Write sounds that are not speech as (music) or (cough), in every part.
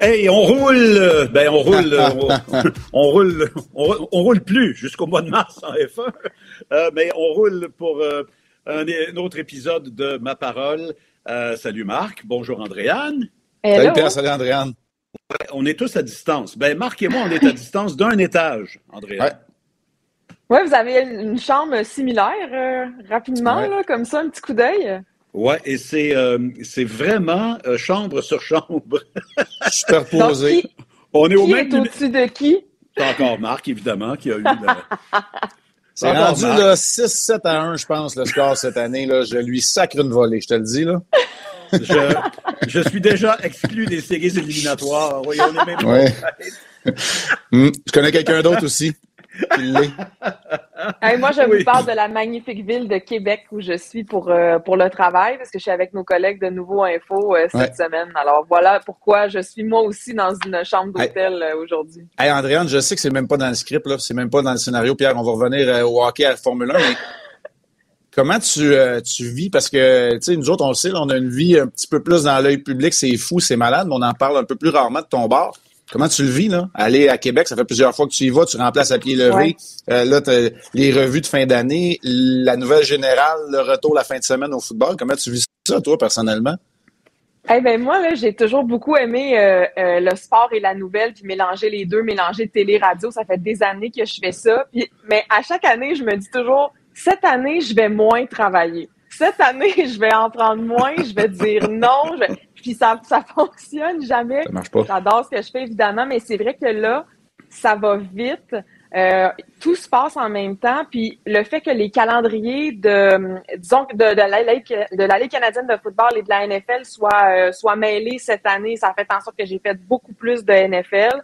Hey, on roule, ben (laughs) on roule, on, roule, on, roule plus jusqu'au mois de mars en F1, euh, mais on roule pour euh, un, autre épisode de Ma Parole. Euh, salut Marc, bonjour Andréane. Salut Pierre, salut Andréane. On est tous à distance. Ben Marc et moi, on est à distance d'un étage, Andréane. Ouais. vous avez une chambre similaire, rapidement, là, comme ça, un petit coup d'œil? Oui, et c'est euh, vraiment euh, chambre sur chambre. (laughs) Superposé. Qui, On est au même au-dessus de qui? C'est encore Marc, évidemment, qui a eu. (laughs) C'est rendu là, 6-7 à 1, je pense, le score cette année. Là. Je lui sacre une volée, je te le dis. là. je, je suis déjà exclu des séries éliminatoires. Oui, on est même ouais. (laughs) Hmm, je connais quelqu'un d'autre aussi (laughs) moi, je vous parle de la magnifique ville de Québec où je suis pour, euh, pour le travail, parce que je suis avec nos collègues de Nouveau Info euh, cette semaine. Alors voilà pourquoi je suis moi aussi dans une chambre d'hôtel euh, aujourd'hui. Hey, Andréane, je sais que c'est même pas dans le script, là, c'est même pas dans le scénario. Pierre, on va revenir au hockey à la Formule 1, mais (laughs) comment tu, tu vis? Parce que, tu sais, nous autres, on le sait, on a une vie un petit peu plus dans l'œil public, c'est fou, c'est malade, mais on en parle un peu plus rarement de ton bord. Comment tu le vis, là? Aller à Québec, ça fait plusieurs fois que tu y vas, tu remplaces à pied levé. Euh, là, les revues de fin d'année, la nouvelle générale, le retour la fin de semaine au football. Comment tu vis ça, toi, personnellement? Eh ben moi, là, j'ai toujours beaucoup aimé euh, euh, le sport et la nouvelle, puis mélanger les deux, mélanger télé-radio. Ça fait des années que je fais ça. Puis, mais à chaque année, je me dis toujours, cette année, je vais moins travailler cette année, (laughs) je vais en prendre moins, je vais dire non. Puis ça, ça (laughs) fonctionne jamais. Ça marche pas. J'adore ce que je fais, évidemment, mais c'est vrai que là, ça va vite. Euh, tout se passe en même temps. Puis le fait que les calendriers de, disons, de, de, la, de la Ligue canadienne de football et de la NFL soient, euh, soient mêlés cette année, ça fait en sorte que j'ai fait beaucoup plus de NFL.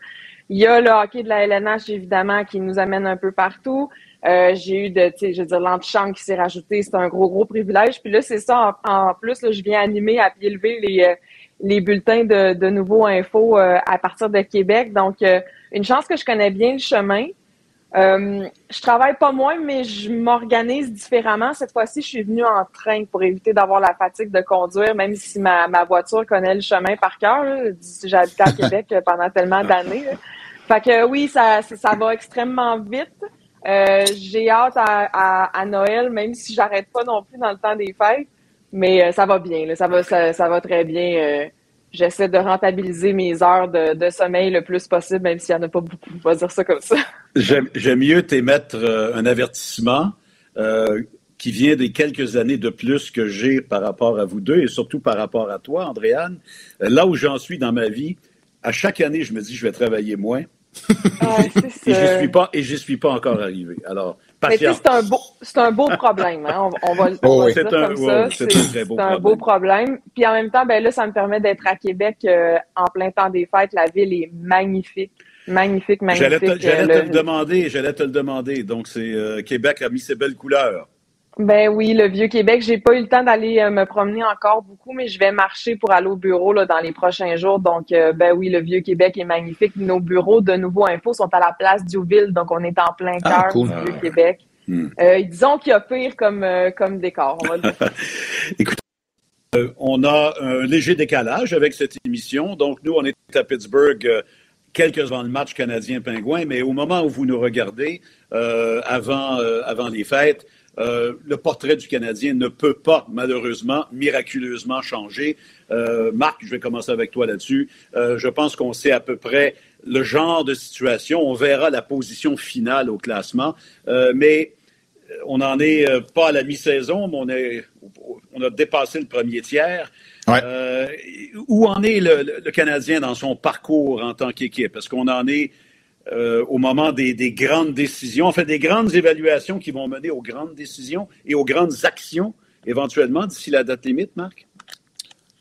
Il y a le hockey de la LNH, évidemment, qui nous amène un peu partout. Euh, j'ai eu de, tu sais, je veux dire, l'antichambre qui s'est rajouté, c'est un gros, gros privilège. Puis là, c'est ça, en, plus, là, je viens animer à pied levé les, les bulletins de, de nouveaux infos euh, à partir de Québec. Donc, une chance que je connais bien le chemin. je travaille pas moins, mais je m'organise différemment. Cette fois-ci, je suis venue en train pour éviter d'avoir la fatigue de conduire, même si ma, ma voiture connaît le chemin par cœur. J'ai à Québec pendant tellement d'années. Fait que oui, ça, ça va extrêmement vite. Euh, j'ai hâte à, Noël, même si j'arrête pas non plus dans le temps des fêtes. Mais euh, ça va bien, là, ça va, ça, va très bien. Euh, j'essaie de rentabiliser mes heures de, sommeil le plus possible, même s'il n'y en a pas beaucoup. On va dire ça comme ça. (laughs) J'aime mieux t'émettre un avertissement qui vient des quelques années de plus que j'ai par rapport à vous deux et surtout par rapport à toi, Andréane. Là où j'en suis dans ma vie, à chaque année, je me dis je vais travailler moins (laughs) et je suis pas et je suis pas encore arrivé. Alors, c'est un beau c'est un beau problème. Hein? On, va, on dire comme ça. C'est un, très beau, un beau problème. Puis en même temps, ben là, ça me permet d'être à Québec euh, en plein temps des fêtes. La ville est magnifique. Magnifique, magnifique. J'allais te, euh, le demander, j'allais te le demander. Donc, c'est euh, Québec a mis ses belles couleurs. Ben oui, le vieux Québec. J'ai pas eu le temps d'aller euh, me promener encore beaucoup, mais je vais marcher pour aller au bureau là, dans les prochains jours. Donc, euh, ben oui, le vieux Québec est magnifique. Nos bureaux de Nouveau Info sont à la place d'Youville, donc on est en plein ah, cœur du vieux Québec. Hmm. Euh, disons qu'il y a pire comme, comme décor. On va (laughs) Écoute, on a un léger décalage avec cette émission. Donc, nous, on est à Pittsburgh quelques avant le match canadien-pingouin, mais au moment où vous nous regardez, avant, avant les fêtes, euh, le portrait du Canadien ne peut pas, malheureusement, miraculeusement changer. Euh, Marc, je vais commencer avec toi là-dessus. Euh, je pense qu'on sait à peu près le genre de situation. On verra la position finale au classement. mais on n'en est pas à la mi-saison, mais on, est, on a dépassé le premier tiers. où en est le, le, Canadien dans son parcours en tant qu'équipe? Est-ce qu'on en est euh, au moment des, grandes décisions, en fait des grandes évaluations qui vont mener aux grandes décisions et aux grandes actions éventuellement d'ici la date limite, Marc?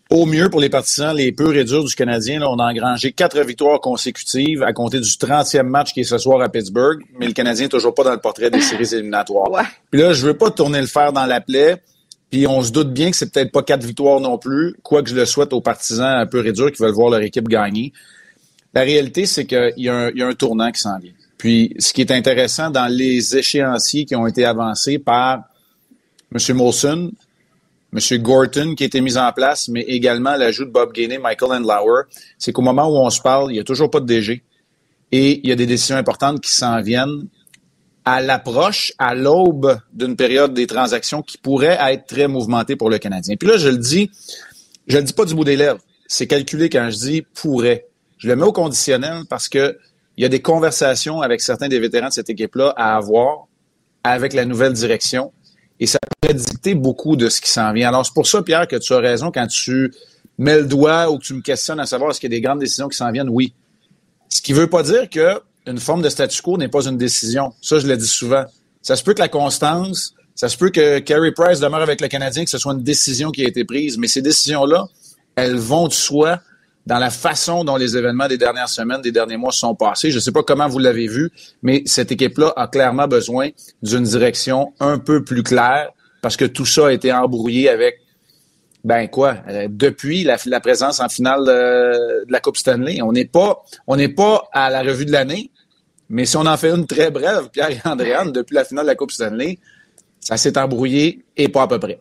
Au mieux pour les partisans, les purs et durs du Canadien, là, on a engrangé quatre victoires consécutives à compter du 30e match qui est ce soir à Pittsburgh, mais le Canadien n'est toujours pas dans le portrait des séries éliminatoires. Puis là, je veux pas tourner le fer dans la plaie, puis on se doute bien que c'est peut-être pas quatre victoires non plus, quoique je le souhaite aux partisans un peu et durs qui veulent voir leur équipe gagner. La réalité, c'est qu'il y, a un tournant qui s'en vient. Puis, ce qui est intéressant dans les échéanciers qui ont été avancés par M. Molson, M. Gorton qui a été mis en place, mais également l'ajout de Bob Gainey, Michael Andlauer, c'est qu'au moment où on se parle, il n'y a toujours pas de DG et il y a des décisions importantes qui s'en viennent à l'approche, à l'aube d'une période des transactions qui pourrait être très mouvementée pour le Canadien. Puis là, je le dis, je le dis pas du bout des lèvres. C'est calculé quand je dis pourrait. Je le mets au conditionnel parce que il y a des conversations avec certains des vétérans de cette équipe-là à avoir avec la nouvelle direction et ça pourrait dicter beaucoup de ce qui s'en vient. Alors, c'est pour ça, Pierre, que tu as raison quand tu mets le doigt ou que tu me questionnes à savoir est-ce qu'il y a des grandes décisions qui s'en viennent. Oui. Ce qui ne veut pas dire qu'une forme de statu quo n'est pas une décision. Ça, je le dis souvent. Ça se peut que la constance, ça se peut que Carey Price demeure avec le Canadien, que ce soit une décision qui a été prise, mais ces décisions-là, elles vont de soi dans la façon dont les événements des dernières semaines, des derniers mois sont passés. Je ne sais pas comment vous l'avez vu, mais cette équipe-là a clairement besoin d'une direction un peu plus claire parce que tout ça a été embrouillé avec, ben quoi, euh, depuis la, présence en finale de, la Coupe Stanley. On n'est pas, on n'est pas à la revue de l'année, mais si on en fait une très brève, Pierre et Andréane, depuis la finale de la Coupe Stanley, ça s'est embrouillé et pas à peu près.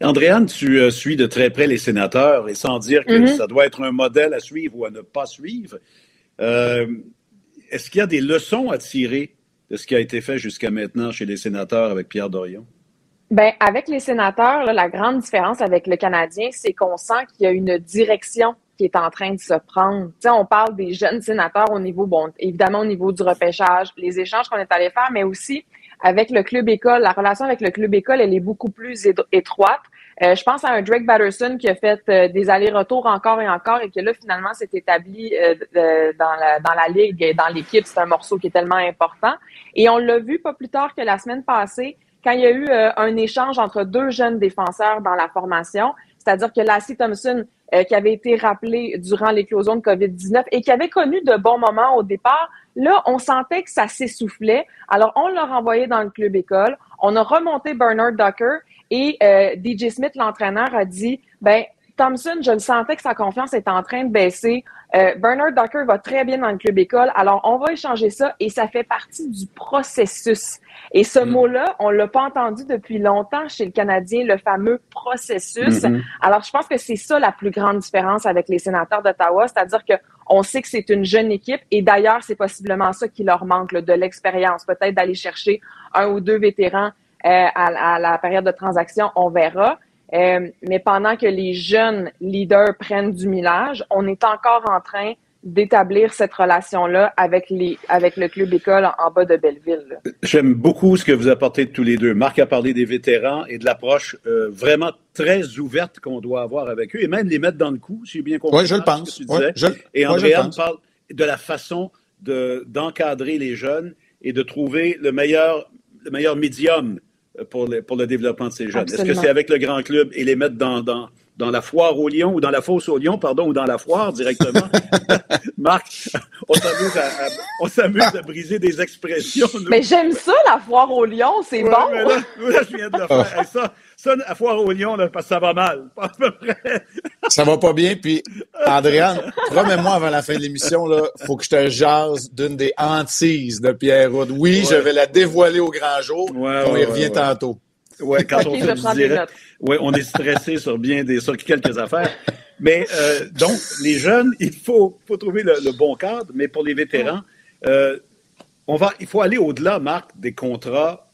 Andréane, tu euh, suis de très près les sénateurs et sans dire que mm-hmm. ça doit être un modèle à suivre ou à ne pas suivre, euh, est-ce qu'il y a des leçons à tirer de ce qui a été fait jusqu'à maintenant chez les sénateurs avec Pierre Dorion? Ben, avec les sénateurs, la grande différence avec le Canadien, c'est qu'on sent qu'il y a une direction qui est en train de se prendre. sais, on parle des jeunes sénateurs au niveau, bon, évidemment au niveau du repêchage, les échanges qu'on est allé faire, mais aussi avec le club école, la relation avec le club école, elle est beaucoup plus étroite. Euh, je pense à un Drake Batterson qui a fait euh, des allers-retours encore et encore et qui là finalement s'est établi euh, dans, la, dans la ligue et dans l'équipe. C'est un morceau qui est tellement important. Et on l'a vu pas plus tard que la semaine passée quand il y a eu un échange entre deux jeunes défenseurs dans la formation. C'est-à-dire que Lassie Thompson, qui avait été rappelé durant l'éclosion de COVID-19 et qui avait connu de bons moments au départ, Là, on sentait que ça s'essoufflait. Alors, on l'a renvoyé dans le club école. On a remonté Bernard Ducker et euh, DJ Smith, l'entraîneur, a dit, ben, Thompson, je le sentais que sa confiance est en train de baisser. Euh, Bernard Ducker va très bien dans le club école. Alors, on va échanger ça et ça fait partie du processus. Et ce mm. mot-là, on l'a pas entendu depuis longtemps chez le Canadien, le fameux processus. Mm-hmm. Alors, je pense que c'est ça la plus grande différence avec les sénateurs d'Ottawa, c'est-à-dire que on sait que c'est une jeune équipe et d'ailleurs, c'est possiblement ça qui leur manque, de l'expérience, peut-être d'aller chercher un ou deux vétérans euh, à, la période de transaction, on verra. Euh, mais pendant que les jeunes leaders prennent du millage, on est encore en train d'établir cette relation-là avec, les, avec le club école en, bas de Belleville. J'aime beaucoup ce que vous apportez tous les deux. Marc a parlé des vétérans et de l'approche euh, vraiment très ouverte qu'on doit avoir avec eux et même les mettre dans le coup, si j'ai bien compris. Oui, je le pense. et Andréane parle de la façon d'encadrer les jeunes et de trouver le meilleur, le meilleur médium pour, pour le développement de ces jeunes. Est-ce que c'est avec le grand club et les mettre dans, dans dans la foire au lion ou dans la fosse au lion, pardon, ou dans la foire directement. (laughs) Marc, on s'amuse à, on s'amuse à briser des expressions. Mais j'aime ça, la foire au lion, c'est bon. là, je viens de le faire. ça, ça, la foire au lion, là, ça va mal. (laughs) À peu près. ça va pas bien. Puis, Andréane, promets-moi avant la fin de l'émission, là, faut que je te jase d'une des hantises de Pierre Roud. Oui, je vais la dévoiler au grand jour. on y revient tantôt. Ouais, quand on fait ouais, on est stressé (laughs) sur bien des, sur quelques affaires. Mais euh, donc, les jeunes, (laughs) il faut, faut trouver le, bon cadre, mais pour les vétérans, euh, on va, il faut aller au-delà, Marc, des contrats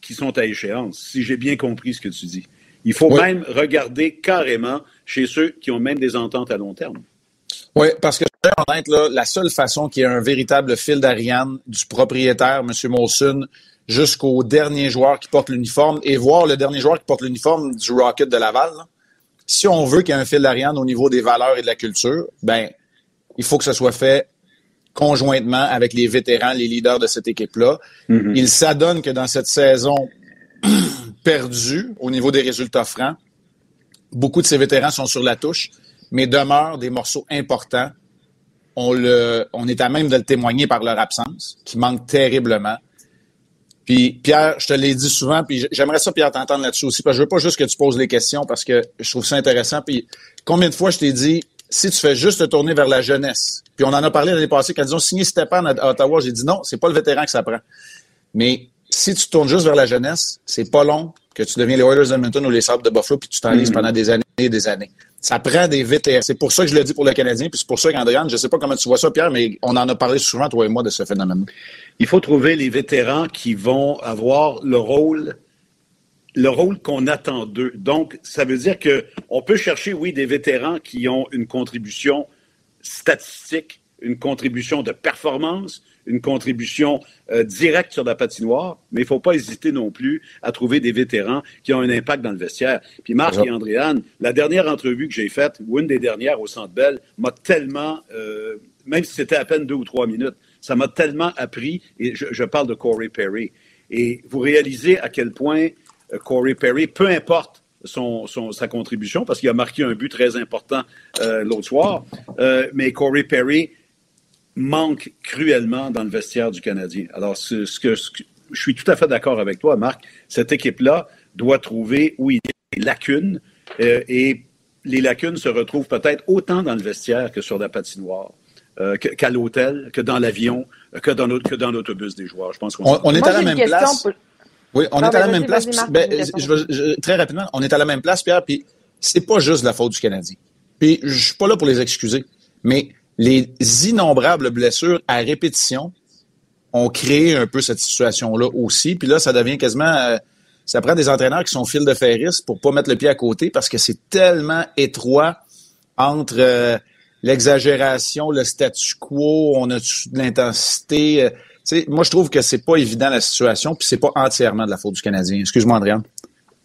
qui sont à échéance, si j'ai bien compris ce que tu dis. Il faut même regarder carrément chez ceux qui ont même des ententes à long terme. Oui, parce que là, la seule façon qu'il y ait un véritable fil d'Ariane du propriétaire, M. Molson, jusqu'au dernier joueur qui porte l'uniforme et voir le dernier joueur qui porte l'uniforme du Rocket de Laval. Si on veut qu'il y ait un fil d'Ariane au niveau des valeurs et de la culture, ben il faut que ce soit fait conjointement avec les vétérans, les leaders de cette équipe-là. Mm-hmm. Il s'adonne que dans cette saison (clears throat) perdue au niveau des résultats francs, beaucoup de ces vétérans sont sur la touche, mais demeurent des morceaux importants. On, le, on est à même de le témoigner par leur absence, qui manque terriblement. Puis Pierre, je te l'ai dit souvent, puis j'aimerais ça, Pierre, t'entendre là-dessus aussi, parce que je veux pas juste que tu poses les questions, parce que je trouve ça intéressant. Puis combien de fois je t'ai dit, si tu fais juste te tourner vers la jeunesse, puis on en a parlé l'année passée, quand ils ont signé Stéphane à Ottawa, j'ai dit non, c'est pas le vétéran que ça prend. Mais si tu tournes juste vers la jeunesse, c'est pas long, que tu deviens les Oilers d'Edmonton ou les Sabres de Buffalo, puis tu t'enlises mm. pendant des années et des années. Ça prend des vétérans. C'est pour ça que je le dis pour le Canadien, puis c'est pour ça qu'Andréane, je ne sais pas comment tu vois ça, Pierre, mais on en a parlé souvent, toi et moi, de ce phénomène. Il faut trouver les vétérans qui vont avoir le rôle le rôle qu'on attend d'eux. Donc, ça veut dire que on peut chercher, oui, des vétérans qui ont une contribution statistique, une contribution de performance, une contribution euh, directe sur la patinoire, mais il ne faut pas hésiter non plus à trouver des vétérans qui ont un impact dans le vestiaire. Puis Marc et Andréane, la dernière entrevue que j'ai faite, ou une des dernières au Centre Bell, m'a tellement, euh, même si c'était à peine deux ou trois minutes, ça m'a tellement appris, et je, je, parle de Corey Perry. Et vous réalisez à quel point euh, Corey Perry, peu importe son, son, sa contribution, parce qu'il a marqué un but très important euh, l'autre soir, euh, mais Corey Perry manque cruellement dans le vestiaire du Canadien. Alors, ce, ce que, je suis tout à fait d'accord avec toi, Marc. Cette équipe-là doit trouver où il y a des lacunes euh, et les lacunes se retrouvent peut-être autant dans le vestiaire que sur la patinoire. Euh, qu'à l'hôtel, que dans l'avion, que dans, que dans l'autobus des joueurs. Je pense qu'on on, est à la même place. Oui, on est à la même place. Ben, très rapidement, on est à la même place, Pierre, puis c'est pas juste la faute du Canadien. Puis je suis pas là pour les excuser, mais les innombrables blessures à répétition ont créé un peu cette situation-là aussi. Puis là, ça devient quasiment... Euh, ça prend des entraîneurs qui sont fil de ferris pour pas mettre le pied à côté parce que c'est tellement étroit entre euh, l'exagération, le statu quo, on a de l'intensité. Euh, moi, je trouve que c'est pas évident la situation, puis c'est pas entièrement de la faute du Canadien. Excuse-moi, Andréane.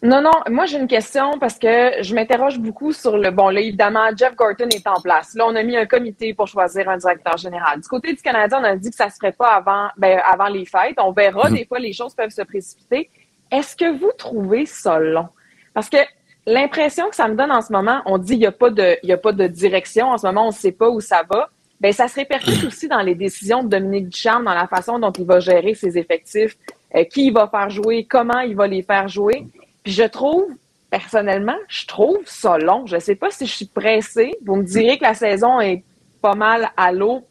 Non, non, moi j'ai une question parce que je m'interroge beaucoup sur le bon là évidemment Jeff Gorton est en place. Là on a mis un comité pour choisir un directeur général. Du côté du Canada, on a dit que ça se ferait pas avant ben, avant les fêtes. On verra mhm. des fois les choses peuvent se précipiter. Est-ce que vous trouvez ça long? Parce que l'impression que ça me donne en ce moment, on dit il y a pas de y a pas de direction en ce moment, on sait pas où ça va. Ben ça se répercute aussi dans les décisions de Dominique Ducharme dans la façon dont il va gérer ses effectifs, euh, qui il va faire jouer, comment il va les faire jouer. Je trouve, personnellement, je trouve ça long. Je ne sais pas si je suis pressée. Vous me direz que la saison est pas mal à l'eau.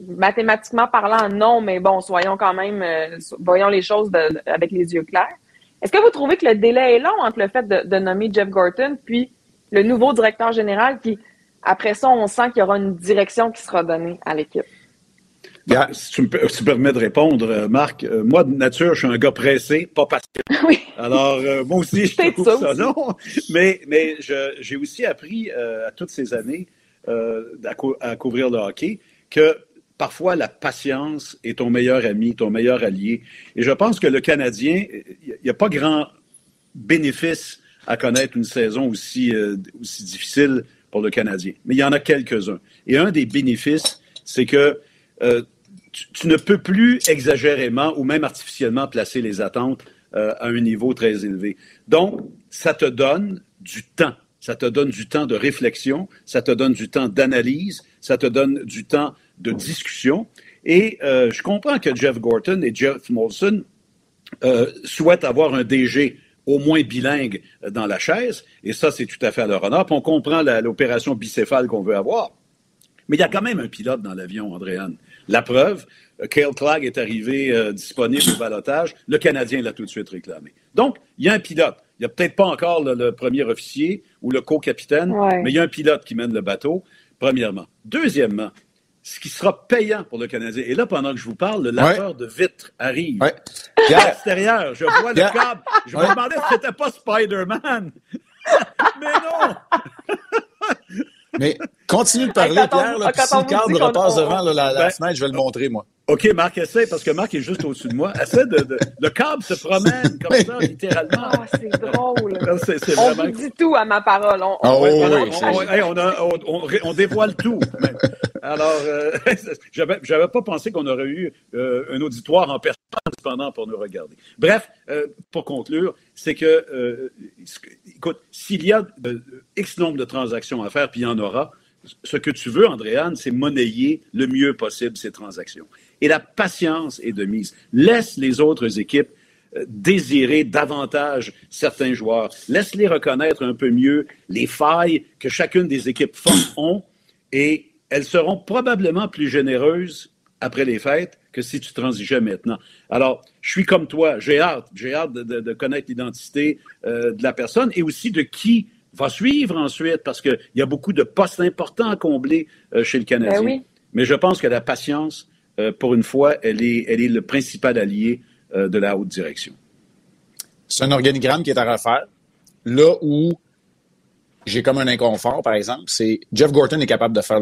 Mathématiquement parlant, non, mais bon, soyons quand même, euh, voyons les choses avec les yeux clairs. Est-ce que vous trouvez que le délai est long entre le fait de, de nommer Jeff Gorton puis le nouveau directeur général qui, après ça, on sent qu'il y aura une direction qui sera donnée à l'équipe? Si, tu me, permets de répondre, euh, Marc, euh, moi, de nature, je suis un gars pressé, pas patient. (laughs) Oui. Alors, euh, moi aussi, je (laughs) trouve ça, ça Mais, mais j'ai aussi appris à toutes ces années à, couvrir le hockey que parfois la patience est ton meilleur ami, ton meilleur allié. Et je pense que le Canadien, il n'y a pas grand bénéfice à connaître une saison aussi, aussi difficile pour le Canadien. Mais il y en a quelques-uns. Et un des bénéfices, c'est que tu, ne peux plus exagérément ou même artificiellement placer les attentes euh, à un niveau très élevé. Donc, ça te donne du temps. Ça te donne du temps de réflexion, ça te donne du temps d'analyse, ça te donne du temps de discussion. Et euh, je comprends que Jeff Gorton et Jeff Molson euh, souhaitent avoir un DG au moins bilingue dans la chaise, et ça, c'est tout à fait à leur honneur. Puis on comprend l'opération bicéphale qu'on veut avoir. Mais il y a quand même un pilote dans l'avion, Andréane. La preuve, euh, Kale Clegg est arrivé euh, disponible au balotage. Le Canadien l'a tout de suite réclamé. Donc, il y a un pilote. Il n'y a peut-être pas encore le, premier officier ou le co-capitaine, mais il y a un pilote qui mène le bateau, premièrement. Deuxièmement, ce qui sera payant pour le Canadien. Et là, pendant que je vous parle, le laveur de vitres arrive. À l'extérieur, je vois le câble. Je me demandais si c'était pas Spider-Man. (laughs) mais non! Mais continue de parler, Pierre. Là, si le cadre repasse devant la, ben, fenêtre, je vais le montrer, moi. OK, Marc, essaie, parce que Marc est juste au-dessus de moi. Essaie de, Le câble se promène comme ça, littéralement. Ah, c'est drôle. C'est, on vous dit tout à ma parole. On, oh, oui, on, dévoile tout. Alors, euh, (laughs) j'avais, j'avais pas pensé qu'on aurait eu euh, un auditoire en personne cependant pour nous regarder. Bref, euh, pour conclure, c'est que, euh, écoute, s'il y a X nombre de transactions à faire, puis il y en aura, ce que tu veux, Andréane, c'est monnayer le mieux possible ces transactions. Et la patience est de mise. Laisse les autres équipes euh, désirer davantage certains joueurs. Laisse-les reconnaître un peu mieux les failles que chacune des équipes (coughs) ont et elles seront probablement plus généreuses après les fêtes que si tu transigeais maintenant. Alors, je suis comme toi, j'ai hâte, j'ai hâte de, connaître l'identité euh, de la personne et aussi de qui va suivre ensuite, parce qu'il y a beaucoup de postes importants à combler euh, chez le Canadien. Ben Mais je pense que la patience, euh, pour une fois, elle est, elle est le principal allié de la haute direction. C'est un organigramme qui est à refaire. Là où j'ai comme un inconfort, par exemple, c'est Jeff Gorton est capable de faire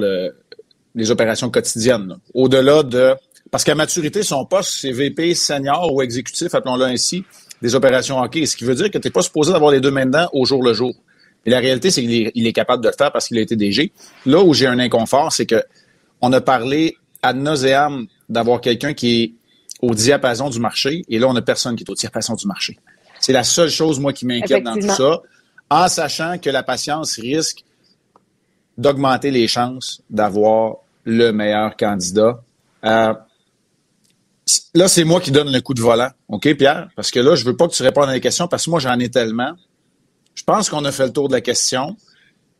les opérations quotidiennes. Au-delà de... Parce qu'à maturité, son poste, c'est VP senior ou exécutif, appelons-le ainsi, des opérations hockey. Ce qui veut dire que tu n'es pas supposé avoir les deux mains dedans au jour le jour. Et la réalité, c'est qu'il est, capable de le faire parce qu'il a été DG. Là où j'ai un inconfort, c'est que on a parlé ad nauseam d'avoir quelqu'un qui est au diapason du marché, et là, on n'a personne qui est au diapason du marché. C'est la seule chose, moi, qui m'inquiète dans tout ça en sachant que la patience risque d'augmenter les chances d'avoir le meilleur candidat. Euh, là, c'est moi qui donne le coup de volant, OK, Pierre? Parce que là, je veux pas que tu répondes à les questions parce que moi, j'en ai tellement. Je pense qu'on a fait le tour de la question.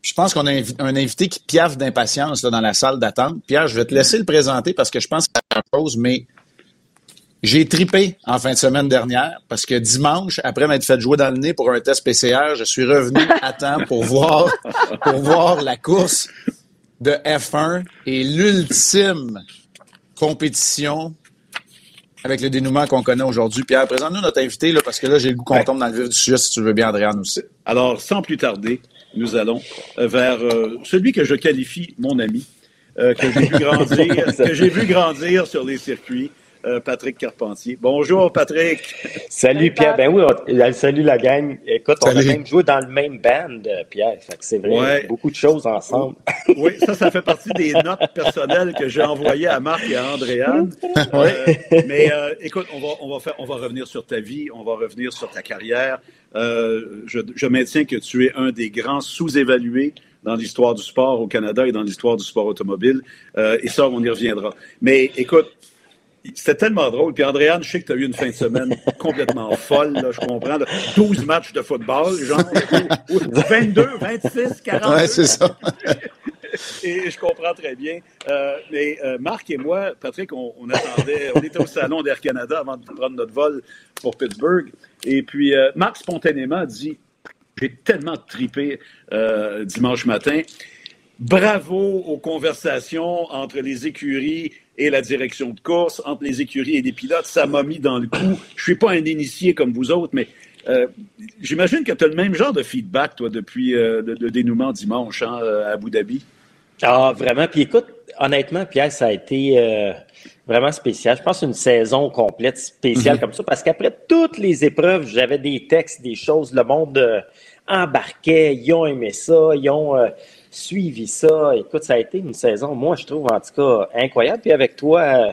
Je pense qu'on a un invité qui piaffe d'impatience dans la salle d'attente. Pierre, je vais te laisser le présenter parce que je pense que c'est la chose, mais j'ai tripé en fin de semaine dernière parce que dimanche, après m'être fait jouer dans le nez pour un test PCR, je suis revenu (laughs) à temps pour voir, pour voir la course de F1 et l'ultime compétition avec le dénouement qu'on connaît aujourd'hui. Pierre, présente-nous notre invité, là, parce que là, j'ai le goût qu'on tombe dans le vif du sujet, si tu veux bien, Adrien, aussi. Alors, sans plus tarder, nous allons vers euh, celui que je qualifie mon ami, euh, que j'ai vu (laughs) grandir, que j'ai vu grandir sur les circuits, euh, Patrick Carpentier. Bonjour, Patrick. (laughs) Salut, Pierre. Ben oui, salut la gang. Écoute, on a même joué dans le même band, euh, Pierre. c'est vrai, beaucoup de choses ensemble. (laughs) oui, ça, ça fait partie des notes personnelles que j'ai envoyées à Marc et à Andréane. Euh, mais écoute, on va, on, va faire, on va revenir sur ta vie, on va revenir sur ta carrière. Je, je maintiens que tu es un des grands sous-évalués dans l'histoire du sport au Canada et dans l'histoire du sport automobile. et ça, on y reviendra. Mais écoute, c'était tellement drôle. Puis Andréane, je sais que tu as eu une fin de semaine (laughs) complètement folle, là, je comprends. 12 matchs de football, genre 22, 26, 40. Ouais, c'est ça. (laughs) et je comprends très bien. Euh, mais euh, Marc et moi, Patrick, on, attendait, on était au salon d'Air Canada avant de prendre notre vol pour Pittsburgh. Et puis, euh, Marc spontanément dit J'ai tellement tripé dimanche matin. Bravo aux conversations entre les écuries et la direction de course, entre les écuries et les pilotes. Ça m'a mis dans le coup. Je suis pas un initié comme vous autres, mais euh, j'imagine que tu as le même genre de feedback, toi, depuis euh, le, dénouement dimanche hein, à Abu Dhabi. Ah, vraiment. Puis écoute, honnêtement, Pierre, ça a été euh, vraiment spécial. Je pense une saison complète spéciale mm-hmm. comme ça, parce qu'après toutes les épreuves, j'avais des textes, des choses, le monde embarquait, ils ont aimé ça, ils ont suivi ça. Écoute, ça a été une saison, moi, je trouve, en tout cas, incroyable. Puis avec toi, euh,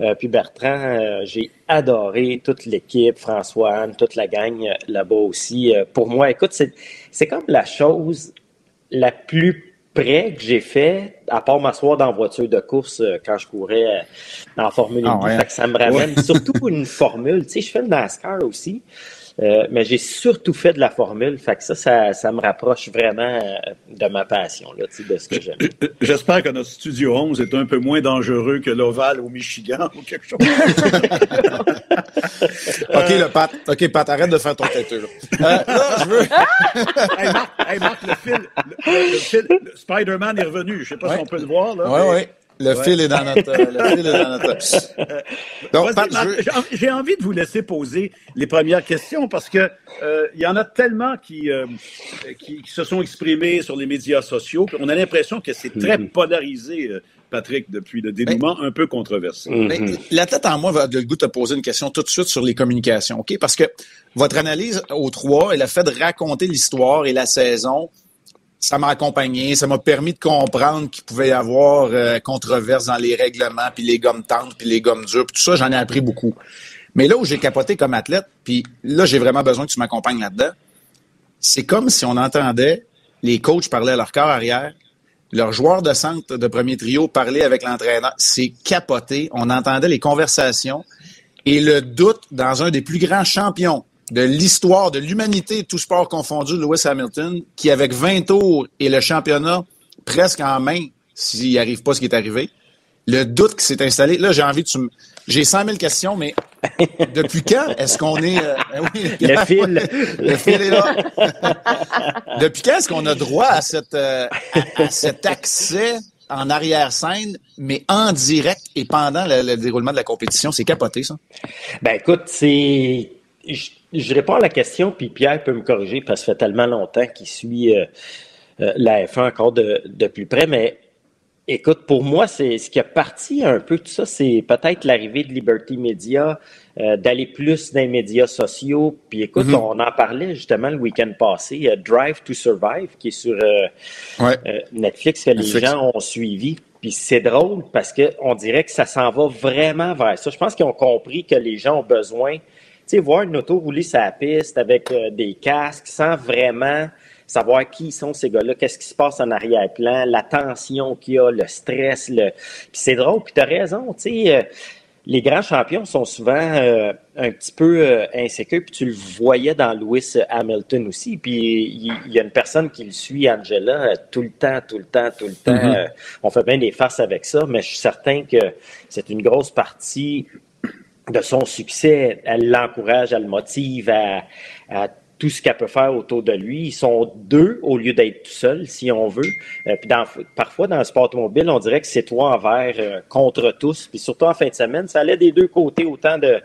euh, puis Bertrand, euh, j'ai adoré toute l'équipe, François, toute la gang là-bas aussi. pour moi, écoute, c'est comme la chose la plus près que j'ai fait, à part m'asseoir dans la voiture de course quand je courais en Formule 1. Ah ça me ramène surtout une formule. Tu sais, je fais le NASCAR aussi. Euh, mais j'ai surtout fait de la formule. Fait que ça, ça, me rapproche vraiment euh, de ma passion, là, de ce que j'aime. J'espère que notre Studio 11 est un peu moins dangereux que l'Oval au Michigan ou quelque chose. (laughs) OK, le Pat. OK, Pat, arrête de faire ton têteux. Là, euh, je veux... (laughs) hey, Marc, le fil, le, fil Spider-Man est revenu. Je sais pas si on peut le voir, là. Oui, oui. Le fil est dans notre. le fil est dans notre. Donc, j'ai envie de vous laisser poser les premières questions parce que euh, il y en a tellement qui, euh, qui, se sont exprimés sur les médias sociaux. On a l'impression que c'est très mm-hmm. polarisé. Euh, Patrick, depuis le dénouement un peu controversé. Mm-hmm. La tête en moi va de le goût de te poser une question tout de suite sur les communications, OK? Parce que votre analyse aux trois, elle a fait de raconter l'histoire et la saison ça m'a accompagné, ça m'a permis de comprendre qu'il pouvait y avoir euh, controverse dans les règlements, puis les gommes tendres, puis les gommes dures, puis tout ça, j'en ai appris beaucoup. Mais là où j'ai capoté comme athlète, puis là, j'ai vraiment besoin que tu m'accompagnes là-dedans, c'est comme si on entendait les coachs parler à leur corps arrière, leurs joueurs de centre de premier trio parler avec l'entraîneur. C'est capoté. On entendait les conversations et le doute dans un des plus grands champions de l'histoire de l'humanité, tout sport confondu, Lewis Hamilton, qui avec 20 tours et le championnat presque en main, s'il n'y arrive pas ce qui est arrivé, le doute qui s'est installé. Là, j'ai envie de... J'ai 100 000 questions, mais (laughs) depuis quand est-ce qu'on est... Euh, (laughs) ben le (laughs) fil. le fil est là. depuis quand est-ce qu'on a droit à, cette, euh, à, cet accès en arrière-scène, mais en direct et pendant le, déroulement de la compétition? C'est capoté, ça? Ben écoute, c'est... Je, réponds à la question, puis Pierre peut me corriger parce que ça fait tellement longtemps qu'il suit euh, la F1 encore de, de plus près, mais Écoute, pour moi, c'est ce qui a parti un peu tout ça, c'est peut-être l'arrivée de Liberty Media, euh, d'aller plus dans les médias sociaux. Puis écoute, mm-hmm. on en parlait justement le week-end passé, euh, Drive to Survive, qui est sur euh, Netflix, que les gens ont suivi. Puis c'est drôle parce que on dirait que ça s'en va vraiment vers ça. Je pense qu'ils ont compris que les gens ont besoin, sais, voir une auto rouler sa piste avec des casques sans vraiment savoir qui sont ces gars-là, qu'est-ce qui se passe en arrière-plan, la tension qu'il y a, le stress. Le... Puis c'est drôle, puis tu as raison, tu sais. Euh, les grands champions sont souvent euh, un petit peu euh, insécures, puis tu le voyais dans Lewis Hamilton aussi. Puis il y, a une personne qui le suit, Angela, tout le temps, tout le temps, tout le temps. Mm-hmm. on fait bien des farces avec ça, mais je suis certain que c'est une grosse partie de son succès. Elle l'encourage, elle le motive à, à tout ce qu'elle peut faire autour de lui. Ils sont deux au lieu d'être tout seul, si on veut. Euh, puis dans, parfois, dans le sport automobile, on dirait que c'est toi envers euh, contre tous. Puis surtout en fin de semaine, ça allait des deux côtés, autant de,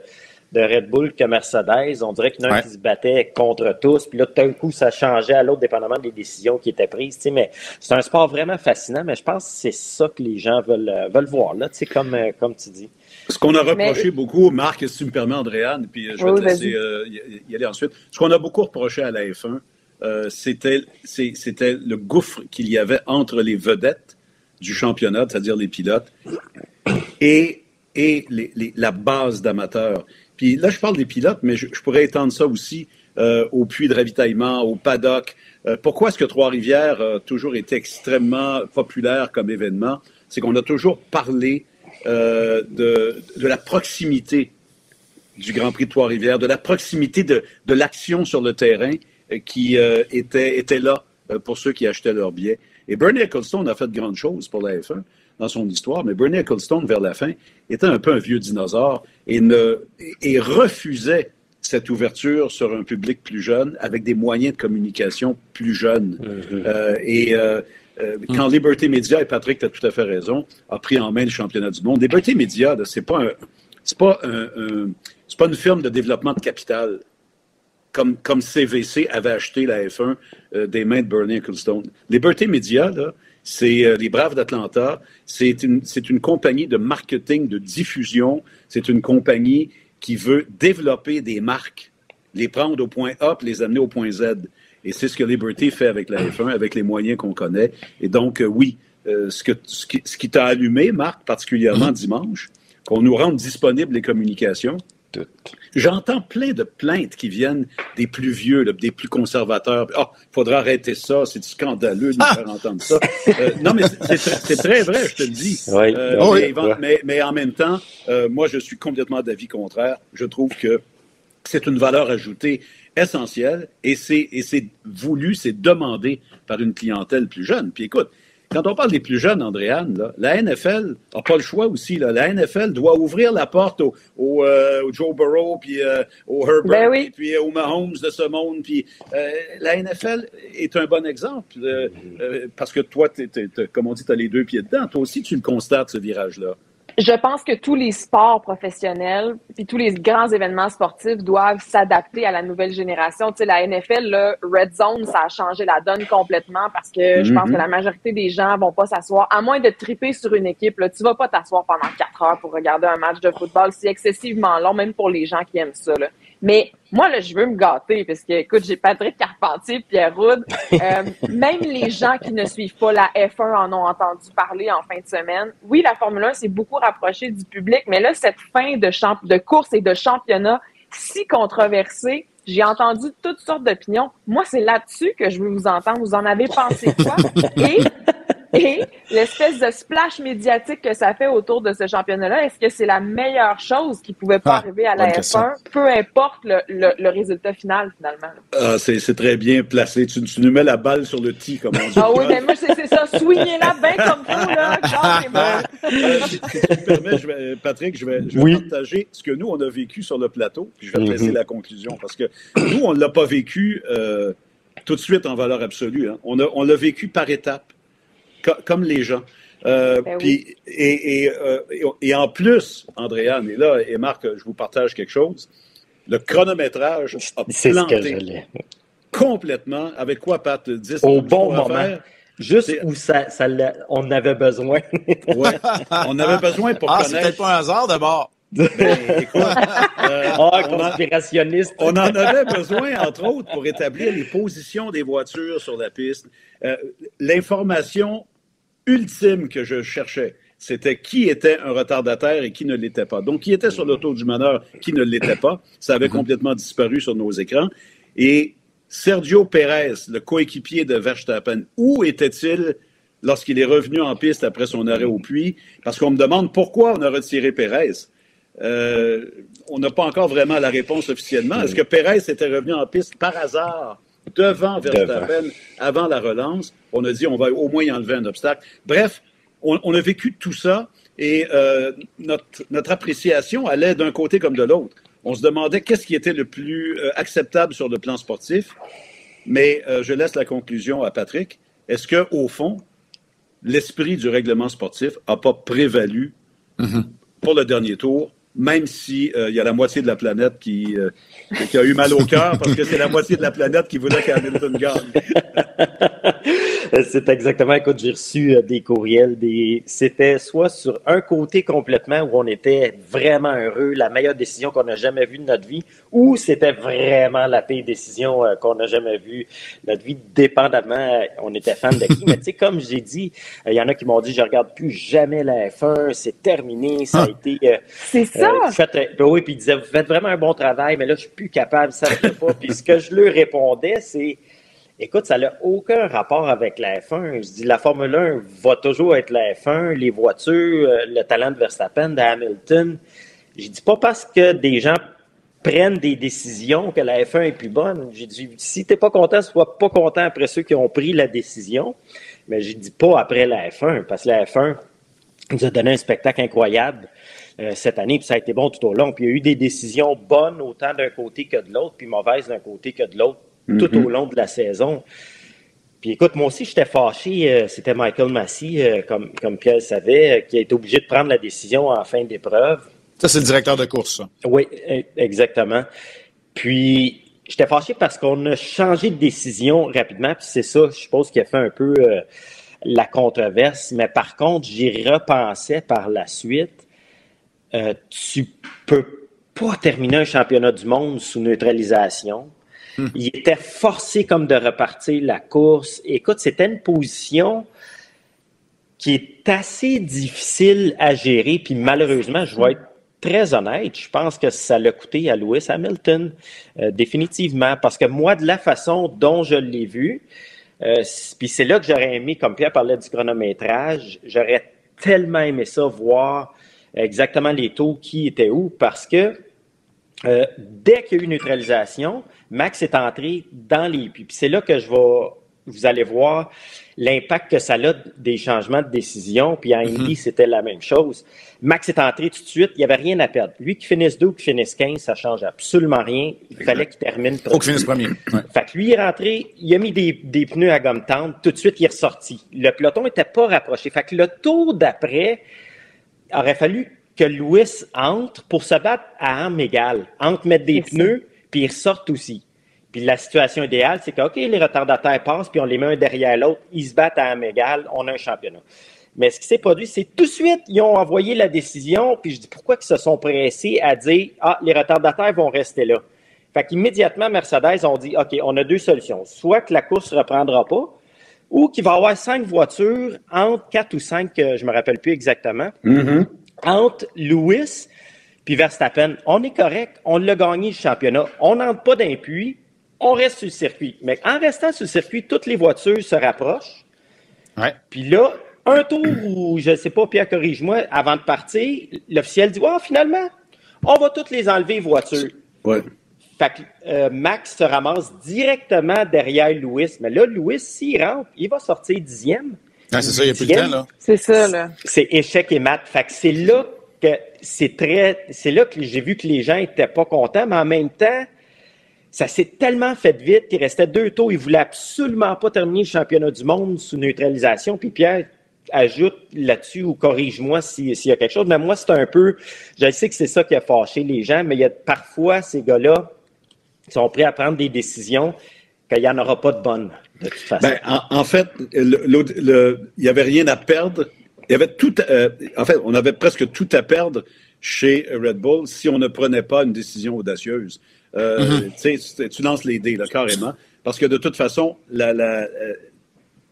de Red Bull que Mercedes. On dirait qu'il y en a un qui se battait contre tous. Puis là, tout d'un coup, ça changeait à l'autre, dépendamment des décisions qui étaient prises. Tu sais, mais c'est un sport vraiment fascinant, mais je pense que c'est ça que les gens veulent, euh, veulent voir, là, tu sais, comme, comme tu dis. Ce qu'on a reproché beaucoup, Marc, si tu me permets, Andréane, puis euh, je vais te laisser euh, y aller ensuite. Ce qu'on a beaucoup reproché à la F1, euh, c'était le gouffre qu'il y avait entre les vedettes du championnat, c'est-à-dire les pilotes, et, et les, la base d'amateurs. Puis là, je parle des pilotes, mais je, pourrais étendre ça aussi au puits de ravitaillement, au paddock. pourquoi est-ce que Trois-Rivières a toujours été extrêmement populaire comme événement? C'est qu'on a toujours parlé euh, de, de, la proximité du Grand Prix de Trois-Rivières, de la proximité de, de l'action sur le terrain euh, qui euh, était, était là pour ceux qui achetaient leurs billets. Et Bernie Ecclestone a fait de grandes choses pour la F1 dans son histoire, mais Bernie Ecclestone, vers la fin, était un peu un vieux dinosaure et, ne, et refusait cette ouverture sur un public plus jeune avec des moyens de communication plus jeunes. Mm-hmm. et euh, quand Liberté Média, et Patrick, tu as tout à fait raison, a pris en main le championnat du monde, Liberté Média, pas c'est pas c'est pas une firme de développement de capital comme, CVC avait acheté la F1 euh, des mains de Bernie Ecclestone. Liberté Média, c'est euh, les Braves d'Atlanta, c'est une, une compagnie de marketing, de diffusion, c'est une compagnie qui veut développer des marques, les prendre au point A, puis les amener au point Z. Et c'est ce que Liberty fait avec la F1, avec les moyens qu'on connaît. Et donc, euh, oui, euh, ce, que, ce qui, t'a allumé, Marc, particulièrement mm-hmm. dimanche, qu'on nous rende disponibles les communications. J'entends plein de plaintes qui viennent des plus vieux, des plus conservateurs. Ah, il faudra arrêter ça, c'est scandaleux de nous ah! faire entendre ça. Euh, non, mais c'est très vrai, je te le dis. (laughs) mais, mais, en même temps, moi, je suis complètement d'avis contraire. Je trouve que c'est une valeur ajoutée essentiel et c'est, et c'est voulu, c'est demandé par une clientèle plus jeune. Puis écoute, quand on parle des plus jeunes, Andréane, la NFL n'a pas le choix aussi. Là. La NFL doit ouvrir la porte au, au, euh, Joe Burrow, puis euh, au Herbert, ben puis au Mahomes de ce monde. Puis euh, la NFL est un bon exemple parce que toi, comme on dit, tu as les deux pieds dedans. Toi aussi, tu le constates, ce virage-là. Je pense que tous les sports professionnels puis tous les grands événements sportifs doivent s'adapter à la nouvelle génération. Tu sais, la NFL, le Red Zone, ça a changé la donne complètement parce que je pense que mm-hmm. la majorité des gens vont pas s'asseoir, à moins de triper sur une équipe. Là, tu vas pas t'asseoir pendant quatre heures pour regarder un match de football. C'est excessivement long, même pour les gens qui aiment ça. Là. Mais moi, là, je veux me gâter parce que, écoute, j'ai Patrick Carpentier, Pierre Roud. Euh, (laughs) même les gens qui ne suivent pas la F1 en ont entendu parler en fin de semaine. Oui, la Formule 1 s'est beaucoup rapprochée du public, mais là, cette fin de, champ de course et de championnat si controversée, j'ai entendu toutes sortes d'opinions. Moi, c'est là-dessus que je veux vous entendre. Vous en avez pensé quoi? (laughs) Et Et l'espèce de splash médiatique que ça fait autour de ce championnat-là, est-ce que c'est la meilleure chose qui pouvait pas Ah, arriver à la bonne question. F1, peu importe le, le- le résultat final, finalement? Ah, c'est très bien placé. Tu, tu nous mets la balle sur le tee, comme on dit. Ah oui, mais moi, c'est ça. Swingez-la bien comme faut, là. (laughs) Euh, si, si tu me permets, je vais- Patrick, je vais, je vais Oui. partager ce que nous, on a vécu sur le plateau, puis je vais te Mhm. laisser la conclusion, parce que nous, on ne l'a pas vécu euh, tout de suite en valeur absolue. hein. On a- on l'a vécu par étapes, co- comme les gens. Euh, Ben puis, et, et, euh, et- et en plus, Andréane, et là, et Marc, je vous partage quelque chose, le chronométrage a C'est ce que planté je l'ai. complètement. Avec quoi, Pat? 10 Au minutes bon moment. faire? Juste où ça, ça on avait besoin. (laughs) Ouais. On avait besoin pour Ah, connaître... pas un hasard d'abord. Ben, écoute, (laughs) euh, Ah, on, en, conspirationniste. on en avait besoin, entre autres, pour établir les positions des voitures sur la piste. Euh, L'information ultime que je cherchais, c'était qui était un retardataire et qui ne l'était pas. Donc, qui était sur l'auto du meneur, qui ne l'était pas. Ça avait complètement disparu sur nos écrans. Et Sergio Pérez, le coéquipier de Verstappen, où était-il lorsqu'il est revenu en piste après son arrêt au puits? Parce qu'on me demande pourquoi on a retiré Pérez. Euh, on n'a pas encore vraiment la réponse officiellement. Est-ce que Pérez était revenu en piste par hasard? Devant Verstappen avant la relance? On a dit on va au moins y enlever un obstacle. Bref, on, on a vécu tout ça et euh, notre, notre appréciation allait d'un côté comme de l'autre. On se demandait qu'est-ce qui était le plus euh, acceptable sur le plan sportif, mais euh, je laisse la conclusion à Patrick. Est-ce que au fond, l'esprit du règlement sportif n'a pas prévalu pour le dernier tour, même si euh, y a la moitié de la planète qui, euh, qui a eu mal au cœur parce que c'est la moitié de la planète qui voulait qu'Hamilton gagne. (laughs) (laughs) C'est exactement, écoute, j'ai reçu euh, des courriels, des... c'était soit sur un côté complètement où on était vraiment heureux, la meilleure décision qu'on a jamais vue de notre vie, ou c'était vraiment la pire décision euh, qu'on a jamais vue de notre vie, dépendamment, euh, on était fan de qui. (laughs) Mais tu sais, comme j'ai dit, il y en a qui m'ont dit, je regarde plus jamais la F1, c'est terminé, ça a été... euh, C'est ça. euh, vous faites, ben oui, puis il disait, vous faites vraiment un bon travail, mais là, je suis plus capable, ça ne fait pas. (laughs) puis ce que je lui répondais, c'est, écoute, ça n'a aucun rapport avec la F1. Je dis, la Formule 1 va toujours être la F1, les voitures, euh, le talent de Verstappen, de Hamilton. Je dis pas parce que des gens prennent des décisions que la F1 est plus bonne. J'ai dit, si t'es pas content, sois pas content après ceux qui ont pris la décision. Mais je dis pas après la F1, parce que la F1 nous a donné un spectacle incroyable euh, cette année, puis ça a été bon tout au long. Puis il y a eu des décisions bonnes autant d'un côté que de l'autre, puis mauvaises d'un côté que de l'autre tout au long de la saison. Puis écoute, moi aussi, j'étais fâché. euh, C'était Michael Massey, euh, comme, comme Pierre le savait, euh, qui a été obligé de prendre la décision en fin d'épreuve. Ça, c'est le directeur de course, ça. Oui, e- exactement. Puis, j'étais fâché parce qu'on a changé de décision rapidement, puis c'est ça, je suppose, qui a fait un peu euh, la controverse. Mais par contre, j'y repensais par la suite. Euh, tu peux pas terminer un championnat du monde sous neutralisation. (laughs) Il était forcé comme de repartir la course. Écoute, c'était une position qui est assez difficile à gérer. Puis malheureusement, je vais être très honnête, je pense que ça l'a coûté à Lewis Hamilton, euh, définitivement, parce que moi, de la façon dont je l'ai vu, euh, puis c'est là que j'aurais aimé, comme Pierre parlait du chronométrage, j'aurais tellement aimé ça, voir exactement les taux qui étaient où, parce que euh, dès qu'il y a eu neutralisation, Max est entré dans les puits. Puis c'est là que je vais, vous allez voir l'impact que ça a des changements de décision. Puis à Indy, c'était la même chose. Max est entré tout de suite, il n'y avait rien à perdre. Lui qui finisse 2 ou qui finisse 15, ça change absolument rien. Il fallait qu'il termine Faut qu'il finisse premier. Ouais. fait que lui, il est rentré, il a mis des, des pneus à gomme tendre, tout de suite, il est ressorti. Le peloton n'était pas rapproché. Fait que le tour d'après, aurait fallu que Lewis entre pour se battre à armes égales, entre mettre des pneus, puis ils ressortent aussi. Puis la situation idéale, c'est que, OK, les retardataires passent, puis on les met un derrière l'autre, ils se battent à armes égales, on a un championnat. Mais ce qui s'est produit, c'est tout de suite, ils ont envoyé la décision, puis je dis, pourquoi ils se sont pressés à dire, ah, les retardataires vont rester là? Fait qu'immédiatement, Mercedes ont dit, OK, on a deux solutions. Soit que la course ne reprendra pas, ou qu'il va y avoir cinq voitures entre quatre ou cinq, euh, je me rappelle plus exactement, entre Lewis puis Verstappen. On est correct, on l'a gagné le championnat. On n'entre pas d'un puits, on reste sur le circuit. Mais en restant sur le circuit, toutes les voitures se rapprochent. Ouais. Puis là, un tour où, je ne sais pas, Pierre, corrige-moi, avant de partir, l'officiel dit oh, finalement, on va toutes les enlever, voitures. Ouais. Fait que euh, Max se ramasse directement derrière Louis. Mais là, Louis, s'il rentre, il va sortir dixième. Ah, c'est ça, il n'y a plus de temps, là. C'est ça, là. C'est échec et mat. Fait que c'est là c'est très. C'est là que j'ai vu que les gens n'étaient pas contents, mais en même temps, ça s'est tellement fait vite qu'il restait deux tours. Il voulait absolument pas terminer le championnat du monde sous neutralisation. Puis Pierre ajoute là-dessus ou corrige-moi s'il y a quelque chose. Mais moi, c'est un peu. Je sais que c'est ça qui a fâché les gens, mais il y a parfois ces gars-là qui sont prêts à prendre des décisions qu'il n'y en aura pas de bonnes, de toute façon. Ben, en, fait, il n'y avait rien à perdre. Il y avait tout. Euh, en fait, on avait presque tout à perdre chez Red Bull si on ne prenait pas une décision audacieuse. Euh, mm-hmm. Tu lances les dés, là, carrément. Parce que de toute façon, la, la, euh,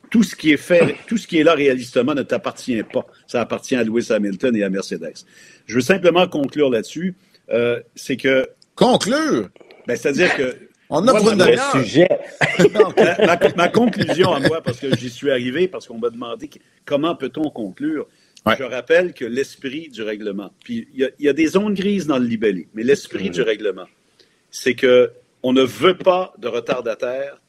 tout ce qui est fait, tout ce qui est là réalistement ne t'appartient pas. Ça appartient à Lewis Hamilton et à Mercedes. Je veux simplement conclure là-dessus. Euh, c'est que. Conclure? Ben, c'est-à-dire que. On a pour le sujet. (laughs) ma, ma, conclusion à moi, parce que j'y suis arrivé, parce qu'on m'a demandé comment peut-on conclure? Je rappelle que l'esprit du règlement, puis il y, y, a des zones grises dans le libellé, mais l'esprit mm. du règlement, c'est que on ne veut pas de retardataire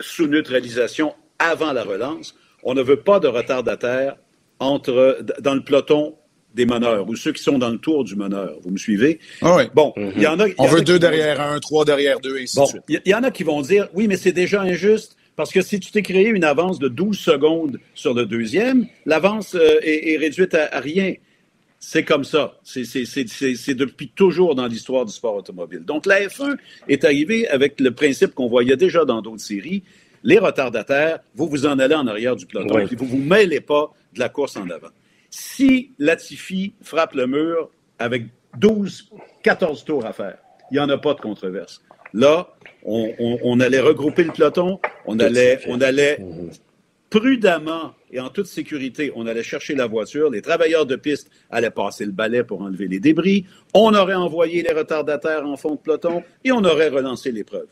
sous neutralisation avant la relance. On ne veut pas de retardataire entre, dans le peloton des meneurs ou ceux qui sont dans le tour du meneur. Vous me suivez? Ah oui. Bon, il y en a. On veut deux derrière un, trois derrière deux, et ainsi de suite. Il y, en a qui vont dire, oui, mais c'est déjà injuste. Parce que si tu t'es créé une avance de 12 secondes sur le deuxième, l'avance euh, est, réduite à rien. C'est comme ça. C'est depuis toujours dans l'histoire du sport automobile. Donc, la F1 est arrivée avec le principe qu'on voyait déjà dans d'autres séries. Les retardataires, vous vous en allez en arrière du peloton, et vous ne vous mêlez pas de la course en avant. Si Latifi frappe le mur avec 12, 14 tours à faire, il n'y en a pas de controverse. Là, on, allait regrouper le peloton, on allait, on allait mhm. prudemment et en toute sécurité, on allait chercher la voiture, les travailleurs de piste allaient passer le balai pour enlever les débris, on aurait envoyé les retardataires en fond de peloton et on aurait relancé l'épreuve.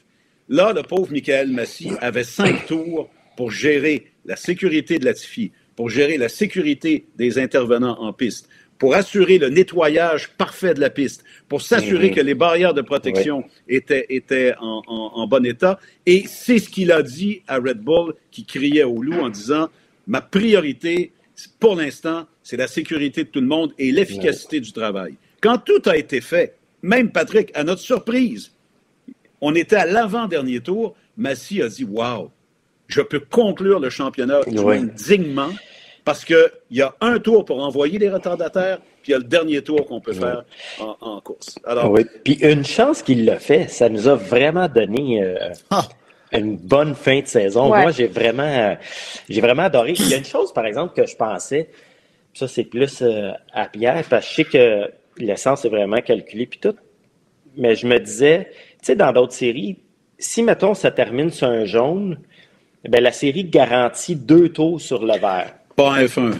Là, le pauvre Michael Massy avait cinq tours pour gérer la sécurité de la TIFI, pour gérer la sécurité des intervenants en piste, pour assurer le nettoyage parfait de la piste, pour s'assurer mhm. que les barrières de protection étaient, étaient en, en, bon état. Et c'est ce qu'il a dit à Red Bull, qui criait au loup en disant, ma priorité, pour l'instant, c'est la sécurité de tout le monde et l'efficacité du travail. Quand tout a été fait, même Patrick, à notre surprise, on était à l'avant-dernier tour, Massy a dit, wow, je peux conclure le championnat dignement parce qu'il y a un tour pour envoyer les retardataires, puis il y a le dernier tour qu'on peut faire en, course. Alors, oui. Puis une chance qu'il l'a fait, ça nous a vraiment donné euh, ah. une bonne fin de saison. Moi, j'ai vraiment, j'ai vraiment adoré. Il y a une chose, par exemple, que je pensais, ça c'est plus euh, à Pierre, parce que je sais que l'essence est vraiment calculée, puis tout. Mais je me disais, tu sais, dans d'autres séries, si, mettons, ça termine sur un jaune, bien, la série garantit deux tours sur le vert. Pas en F1.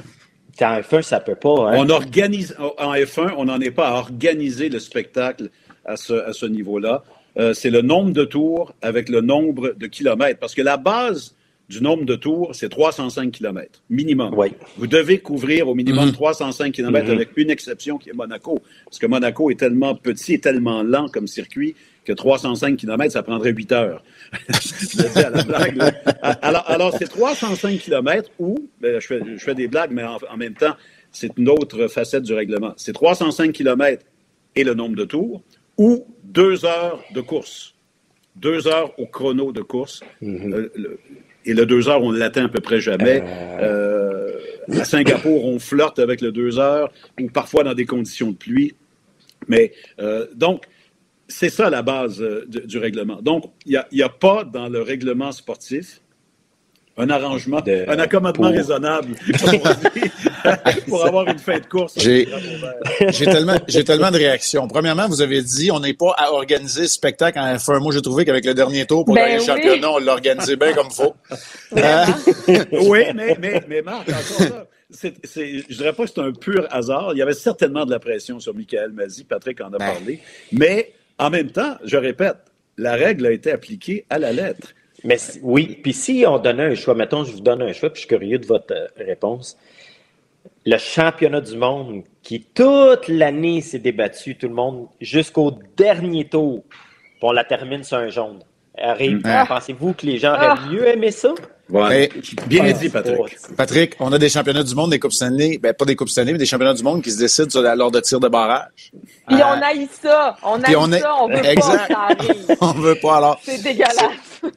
En F1, ça peut pas. Hein? On organise, en F1, on n'en est pas à organiser le spectacle à ce, à ce niveau-là. Euh, c'est le nombre de tours avec le nombre de kilomètres. Parce que la base du nombre de tours, c'est 305 km, minimum. Oui. Vous devez couvrir au minimum 305 mhm. km mhm. avec une exception qui est Monaco. Parce que Monaco est tellement petit et tellement lent comme circuit que 305 km, ça prendrait 8 heures. (laughs) à la blague, Alors, alors c'est 305 km ben, je, fais, je, fais, des blagues, mais en, même temps, c'est une autre facette du règlement. C'est 305 km et le nombre de tours, ou deux heures de course. Deux heures au chrono de course. Mhm. Euh, et le deux heures, on l'atteint à peu près jamais. Euh... Euh, à Singapour, on flirte avec le deux heures, ou parfois dans des conditions de pluie. Mais euh, donc, c'est ça la base euh, du règlement. Donc, il n'y a, pas dans le règlement sportif un arrangement, un accommodement raisonnable (laughs) pour, (laughs) avoir une fin de course. J'ai (laughs) tellement, tellement de réactions. Premièrement, vous avez dit on n'est pas à organiser ce spectacle en F1. Moi, j'ai trouvé qu'avec le dernier tour pour ben le championnat, on l'a organisé bien comme il faut. oui, mais, mais, mais Marc, encore ça, je dirais pas que c'est un pur hasard. Il y avait certainement de la pression sur Michael Mazi. Patrick en a ben. parlé. Mais en même temps, je répète, la règle a été appliquée à la lettre. Mais oui, puis si on donnait un choix, mettons, je vous donne un choix, puis je suis curieux de votre euh, réponse. Le championnat du monde qui toute l'année s'est débattu, tout le monde, jusqu'au dernier tour, puis on la termine sur un jaune. Arrive, Ah. pensez-vous que les gens auraient Ah. mieux aimé ça? Ouais. Bien Ouais. dit, Patrick. Patrick, on a des championnats du monde, des Coupes Stanley, ben pas des Coupes Stanley, mais des championnats du monde qui se décident sur la- lors de tirs de barrage. Puis Ah. on haït ça. On haït on est- ça. On veut Exact. pas ça arrive. (laughs) On veut pas alors. C'est dégueulasse.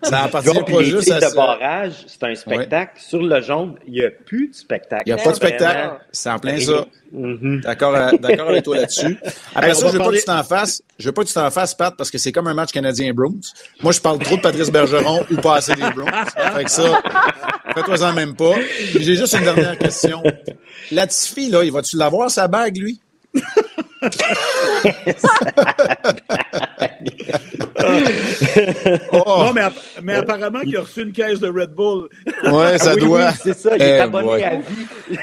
Ça appartient pas les juste à de ça. barrage, c'est un spectacle. Sur le jaune, il n'y a plus de spectacle. Il n'y a pas de spectacle. C'est en plein ça. Mhm. D'accord, euh, d'accord avec toi là-dessus. (laughs) Après Hey, ça, je veux pas que tu t'en fasses. Je veux pas que tu t'en fasses, Pat, parce que c'est comme un match canadien-Bruins. Moi, je parle trop de Patrice Bergeron ou pas assez des Bruins. Fait que ça, fais-toi-en même pas. J'ai juste une dernière question. Latifi, là, il va-tu l'avoir, sa bague, lui? (laughs) oh, Non, mais, app- mais apparemment qu'il a reçu une caisse de Red Bull. ouais, ça Ah oui, doit. oui, c'est ça, il est Eh, abonné boy. à vie. (laughs)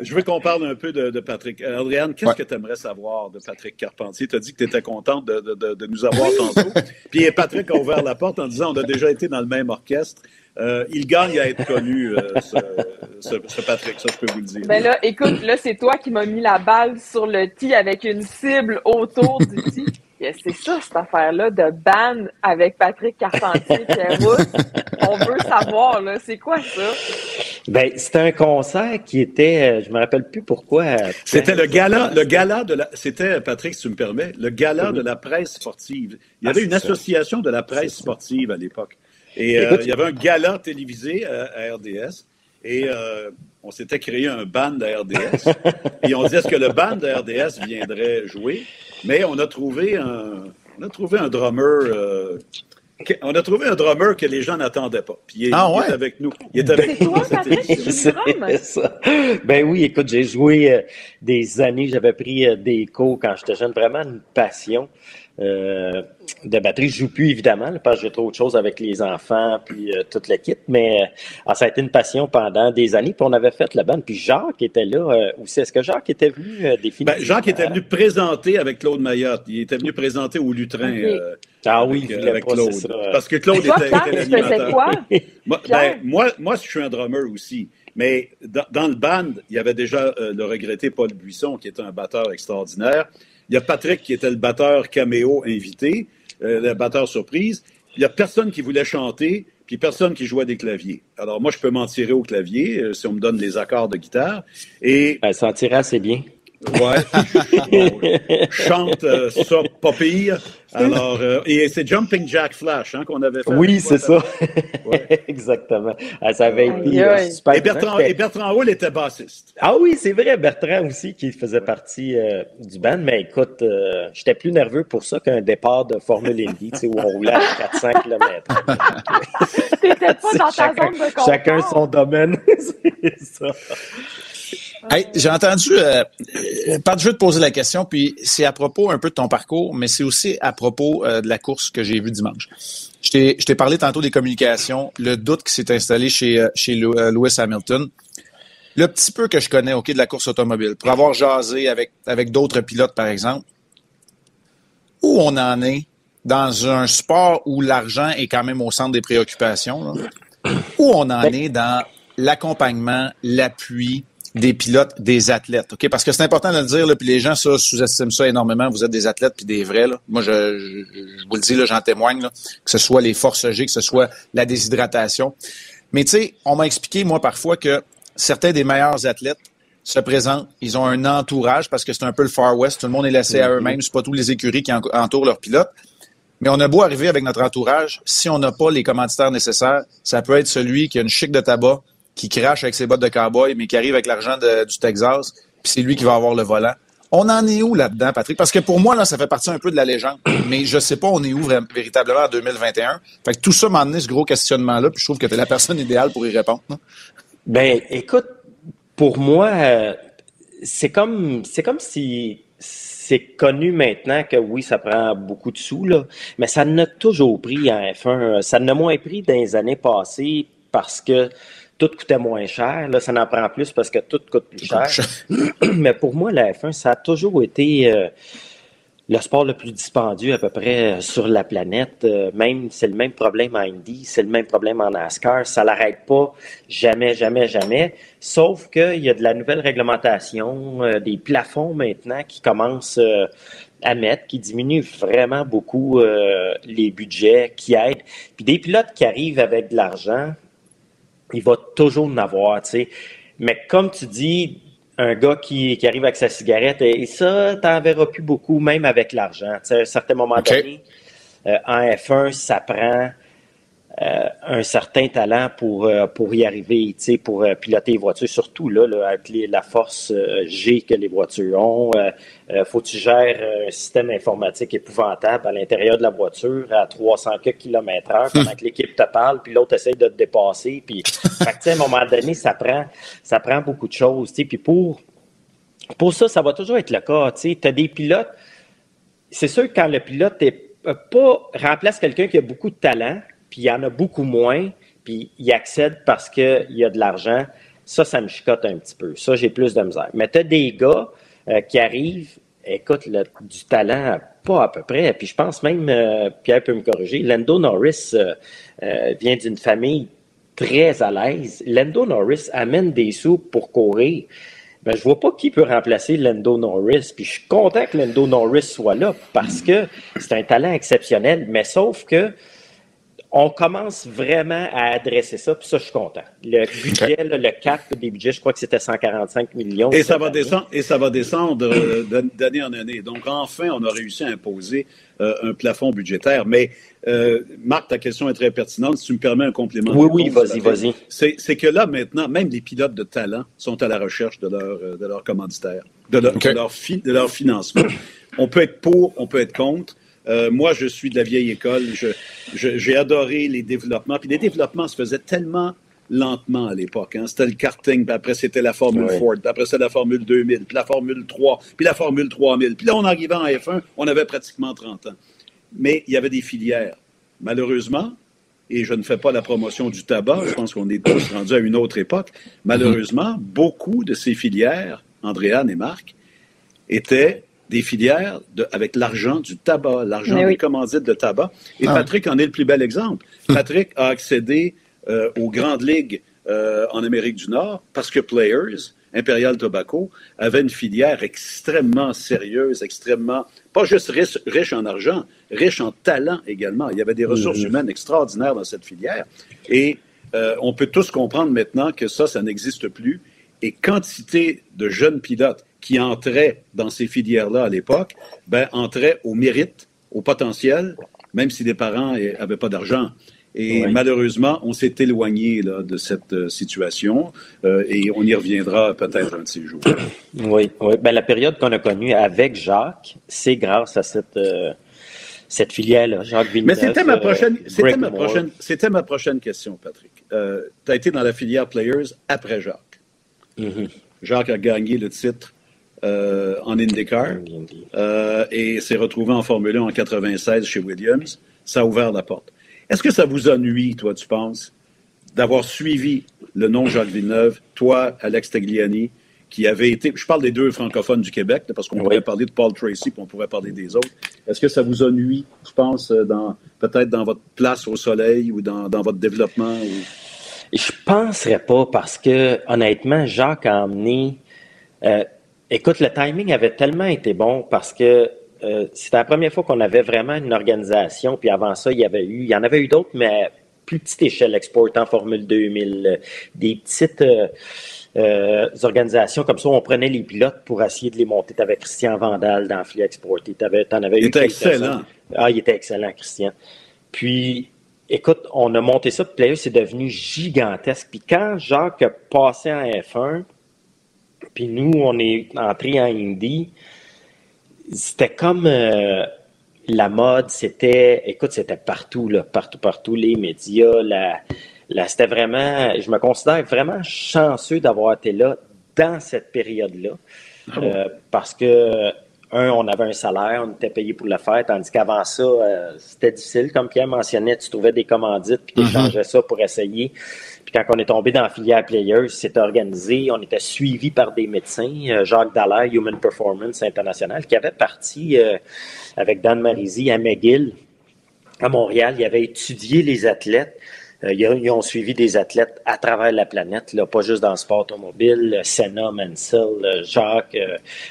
Je veux qu'on parle un peu de, de Patrick. Euh, Adrienne, qu'est-ce Ouais. que tu aimerais savoir de Patrick Carpentier? Tu as dit que tu étais contente de, de- de- de nous avoir tantôt. Puis Patrick a ouvert la porte en disant on a déjà été dans le même orchestre. Euh, il gagne à être connu, euh, ce, ce- ce Patrick, ça je peux vous le dire. Ben là, écoute, là, c'est toi qui m'as mis la balle sur le tee avec une cible autour du tee. (laughs) C'est ça, cette affaire-là de ban avec Patrick Carpentier, Pierre. On veut savoir, là, c'est quoi ça? Ben, c'était un concert qui était, euh, je me rappelle plus pourquoi. C'était le gala, le gala de la, c'était, Patrick, si tu me permets, le gala de la presse sportive. Il y Ah, avait une c'est ça. association de la presse sportive à l'époque. Et euh, il y avait un gala télévisé à, à RDS. Et euh, on s'était créé un band à RDS. et (laughs) on disait est-ce que le band de RDS viendrait jouer? Mais on a trouvé un, on a trouvé un drummer. euh, que- on a trouvé un drummer que les gens n'attendaient pas. Puis il, est- Ah il ouais? est avec nous. Il est avec C'est nous. Ben oui, écoute, j'ai joué euh, des années, j'avais pris euh, des cours quand j'étais jeune, vraiment une passion euh, de batterie. Je joue plus évidemment, là, parce que j'ai trop de choses avec les enfants puis euh, toute l'équipe, mais euh, ah, ça a été une passion pendant des années. Puis on avait fait le band. Puis Jacques était là euh, aussi. Est-ce que Jacques était venu euh, définir? Ben, Jacques était venu présenter avec Claude Mayotte. Il était venu présenter au Lutrin. Euh, Ah oui, avec, il voulait avec pas, Claude. c'est ça. Parce que Claude toi, était, Pierre, était tu faisais l'animateur. quoi? (laughs) Moi, ben, moi, moi, je suis un drummer aussi. Mais dans, dans le band, il y avait déjà euh, le regretté Paul Buisson, qui était un batteur extraordinaire. Il y a Patrick, qui était le batteur caméo invité, euh, le batteur surprise. Il y a personne qui voulait chanter, puis personne qui jouait des claviers. Alors moi, je peux m'en tirer au clavier euh, si on me donne les accords de guitare. Et Elle s'en tirait assez bien. Ouais. (laughs) Chante euh, ça pas pire. Alors, euh, et c'est Jumping Jack Flash hein, qu'on avait fait. Oui, c'est ça. Ouais. (laughs) Exactement. Ah, ça avait été euh, super. Et Bertrand, et Bertrand Hall était bassiste. Ah oui, c'est vrai, Bertrand aussi qui faisait partie euh, du band, mais écoute, euh, j'étais plus nerveux pour ça qu'un départ de Formule Indy, tu sais, où on roulait à (laughs) 400 km. T'étais pas dans ta chacun, zone de confort. chacun son domaine, c'est ça. Hey, j'ai entendu, euh, euh, je veux te poser la question, puis c'est à propos un peu de ton parcours, mais c'est aussi à propos euh, de la course que j'ai vue dimanche. Je t'ai je t'ai parlé tantôt des communications, le doute qui s'est installé chez, euh, chez Lew- Lewis Hamilton. Le petit peu que je connais, OK, de la course automobile, pour avoir jasé avec, avec d'autres pilotes, par exemple, où on en est dans un sport où l'argent est quand même au centre des préoccupations, là, où on en est dans l'accompagnement, l'appui des pilotes, des athlètes. OK? Parce que c'est important de le dire, là, puis les gens ça, sous-estiment ça énormément. Vous êtes des athlètes puis des vrais. Là. Moi, je, je, je vous le dis, là, j'en témoigne, là, que ce soit les forces G, que ce soit la déshydratation. Mais tu sais, on m'a expliqué, moi, parfois, que certains des meilleurs athlètes se présentent, ils ont un entourage parce que c'est un peu le Far West, tout le monde est laissé à eux-mêmes, c'est pas tous les écuries qui en- entourent leurs pilotes. Mais on a beau arriver avec notre entourage, si on n'a pas les commanditaires nécessaires, ça peut être celui qui a une chic de tabac, qui crache avec ses bottes de cowboy, mais qui arrive avec l'argent du Texas, puis c'est lui qui va avoir le volant. On en est où là-dedans, Patrick? Parce que pour moi, là, ça fait partie un peu de la légende. Mais je sais pas, on est où véritablement en 2021. Fait que tout ça m'a amené ce gros questionnement-là, puis je trouve que tu es la personne idéale pour y répondre. là. Ben, écoute, pour moi, euh, c'est comme, c'est comme si c'est connu maintenant que oui, ça prend beaucoup de sous, là, mais ça n'a toujours pris en F1. Ça n'a moins pris dans les années passées parce que tout coûtait moins cher. Là, ça en prend plus parce que tout coûte plus cher. (clears throat) mais pour moi, la F1, ça a toujours été euh, le sport le plus dispendieux à peu près sur la planète. Euh, même, c'est le même problème en Indy, c'est le même problème en NASCAR. Ça l'arrête pas jamais, jamais, jamais. Sauf qu'il y a de la nouvelle réglementation, euh, des plafonds maintenant qui commencent euh, à mettre, qui diminuent vraiment beaucoup les budgets, qui aident. Puis des pilotes qui arrivent avec de l'argent, il va toujours en avoir, tu sais. Mais comme tu dis, un gars qui, arrive avec sa cigarette, et, ça, tu n'en verras plus beaucoup, même avec l'argent. à un certain moment donné, euh, en F1, ça prend un certain talent pour, euh, pour y arriver, pour piloter les voitures, surtout là, avec la force G que les voitures ont. faut que tu gères un système informatique épouvantable à l'intérieur de la voiture à 300 km heure (laughs) pendant que l'équipe te parle, puis l'autre essaie de te dépasser. Puis, (laughs) à un moment donné, ça prend, ça prend beaucoup de choses. Puis pour, pour ça, ça va toujours être le cas. Tu as des pilotes. C'est sûr que quand le pilote est pas remplace quelqu'un qui a beaucoup de talent, puis il y en a beaucoup moins, puis il accède parce qu'il y a de l'argent, ça, ça me chicote un petit peu. Ça, j'ai plus de misère. Mais tu as des gars euh, qui arrivent, écoute, du talent, pas à peu près. Puis je pense même, euh, Pierre peut me corriger, Lando Norris euh, vient d'une famille très à l'aise. Lando Norris amène des sous pour courir ben, je vois pas qui peut remplacer Lando Norris. Puis je suis content que Lando Norris soit là parce que c'est un talent exceptionnel, mais sauf que on commence vraiment à adresser ça, puis ça, je suis content. Le budget, le cap des budgets, je crois que c'était 145 millions. Et ça va descendre, et ça va descendre euh, d'année en année. Donc, enfin, on a réussi à imposer euh, un plafond budgétaire. Mais, euh, Marc, ta question est très pertinente. Si tu me permets un complément. Oui, oui, vas-y, vas-y. C'est que là, maintenant, même les pilotes de talent sont à la recherche de leur, de leur commanditaire, de leur, de leur, de leur financement. On peut être pour, on peut être contre. Euh, moi, je suis de la vieille école. j'ai adoré les développements. Puis les développements se faisaient tellement lentement à l'époque. Hein. C'était le karting, puis après c'était la Formule Ford, puis après c'était la Formule 2000, puis la Formule 3, puis la Formule 3000. Puis là, on arrivait en F1, on avait pratiquement 30 ans. Mais il y avait des filières. Malheureusement, et je ne fais pas la promotion du tabac, je pense qu'on est tous rendus à une autre époque, malheureusement, beaucoup de ces filières, Andréane et Marc, étaient des filières avec l'argent du tabac, l'argent des commandites de tabac. Et ah. Patrick en est le plus bel exemple. (laughs) Patrick a accédé euh, aux grandes ligues euh, en Amérique du Nord parce que Players, Imperial Tobacco, avait une filière extrêmement sérieuse, extrêmement, pas juste riche, en argent, riche en talent également. Il y avait des ressources mm-hmm. humaines extraordinaires dans cette filière. Et euh, on peut tous comprendre maintenant que ça, ça n'existe plus. Et quantité de jeunes pilotes qui entraient dans ces filières-là à l'époque, ben, entraient au mérite, au potentiel, même si les parents n'avaient pas d'argent. Et malheureusement, on s'est éloigné là, de cette euh, situation euh, et on y reviendra peut-être un de ces jours. Oui, oui. Ben, la période qu'on a connue avec Jacques, c'est grâce à cette, euh, cette filière-là, Jacques Villeneuve. Mais c'était ma, prochaine, c'était, ma prochaine, c'était ma prochaine question, Patrick. tu as été dans la filière Players après Jacques. Mm-hmm. Jacques a gagné le titre euh, en IndyCar euh, et s'est retrouvé en Formule 1 en 96 chez Williams. Ça a ouvert la porte. Est-ce que ça vous ennuie, toi, tu penses, d'avoir suivi le nom Jacques Villeneuve, toi, Alex Tagliani, qui avait été, je parle des deux francophones du Québec, parce qu'on pourrait parler de Paul Tracy, puis on pourrait parler des autres. Est-ce que ça vous ennuie, je pense, euh, dans, peut-être dans votre place au soleil ou dans, votre développement? Je Je penserais pas, parce que, honnêtement, Jacques a emmené Écoute, le timing avait tellement été bon parce que euh, c'était la première fois qu'on avait vraiment une organisation. Puis avant ça, il y avait eu, il y en avait eu d'autres, mais plus petite échelle, Export en Formule 2000, euh, des petites euh, organisations comme ça. On prenait les pilotes pour essayer de les monter. Tu avais Christian Vandal dans Free Export. Tu en avais il était excellent. Ah, il était excellent, Christian. Puis, écoute, on a monté ça. Puis, c'est devenu gigantesque. Puis quand Jacques a passé en F1, puis nous, on est entré en Indie. C'était comme euh, la mode, c'était, écoute, c'était partout, là, partout, partout, les médias, la, c'était vraiment, je me considère vraiment chanceux d'avoir été là dans cette période-là. Ah euh, parce que un, on avait un salaire, on était payé pour le faire, tandis qu'avant ça, euh, c'était difficile. Comme Pierre mentionnait, tu trouvais des commandites, puis tu échangeais ça pour essayer. Quand on est tombé dans la filière Players, c'était organisé, on était suivi par des médecins, euh, Jacques Dallaire, Human Performance International, qui avait parti euh, avec Dan Marisi à McGill, à Montréal. Il avait étudié les athlètes. Euh, ils, ont suivi des athlètes à travers la planète, là, pas juste dans le sport automobile. Senna, Mansell, Jacques,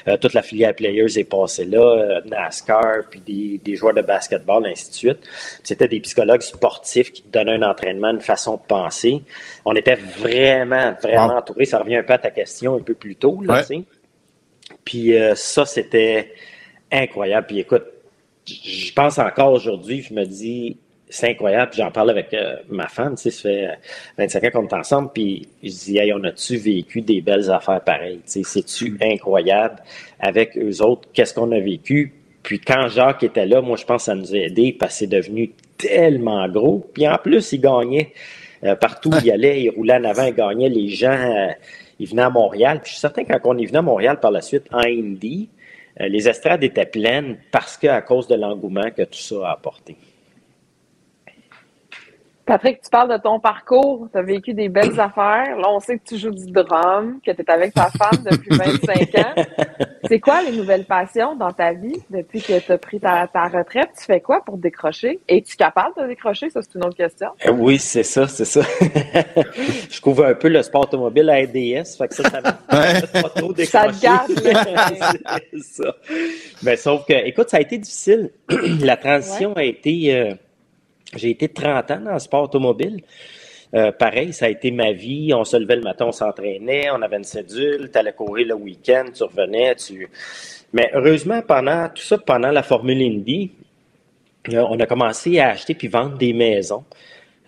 euh, toute la filière Players est passée là, NASCAR, puis des, des, joueurs de basketball, ainsi de suite. C'était des psychologues sportifs qui donnaient un entraînement, une façon de penser. On était vraiment, vraiment entourés. Ça revient un peu à ta question un peu plus tôt, là, Puis ça, c'était incroyable. Puis écoute, je pense encore aujourd'hui, je me dis, c'est incroyable. J'en parle avec euh, ma femme, tu sais, ça fait 25 ans qu'on est ensemble, puis je dis, hey, on a-tu vécu des belles affaires pareilles? Tu sais, c'est-tu incroyable avec eux autres? Qu'est-ce qu'on a vécu? Puis quand Jacques était là, moi, je pense que ça nous a aidés parce que c'est devenu tellement gros. Puis en plus, il gagnait euh, partout où il allait, il roulait en avant, il gagnait. Les gens, euh, ils venaient à Montréal. Puis je suis certain quand on est venu à Montréal par la suite en Indy, euh, les estrades étaient pleines parce qu'à cause de l'engouement que tout ça a apporté. Patrick, tu parles de ton parcours, tu as vécu des belles affaires. Là, on sait que tu joues du drum, que tu es avec ta femme depuis 25 ans. C'est quoi les nouvelles passions dans ta vie depuis que tu as pris ta, retraite? Tu fais quoi pour décrocher? Es-tu capable de décrocher? Ça, c'est une autre question. Euh, oui, c'est ça, c'est ça. (laughs) Je couvre un peu le sport automobile à ADS, fait que ça, ça (laughs) pas trop décrocher. Ça te garde. (laughs) ça. Mais sauf que, écoute, ça a été difficile. (clears throat) La transition a été... Euh, j'ai été 30 ans dans le sport automobile. Euh, pareil, ça a été ma vie. On se levait le matin, on s'entraînait, on avait une cédule, tu allais courir le week-end, tu revenais. Tu... Mais heureusement, pendant tout ça, pendant la Formule Indy, euh, on a commencé à acheter puis vendre des maisons.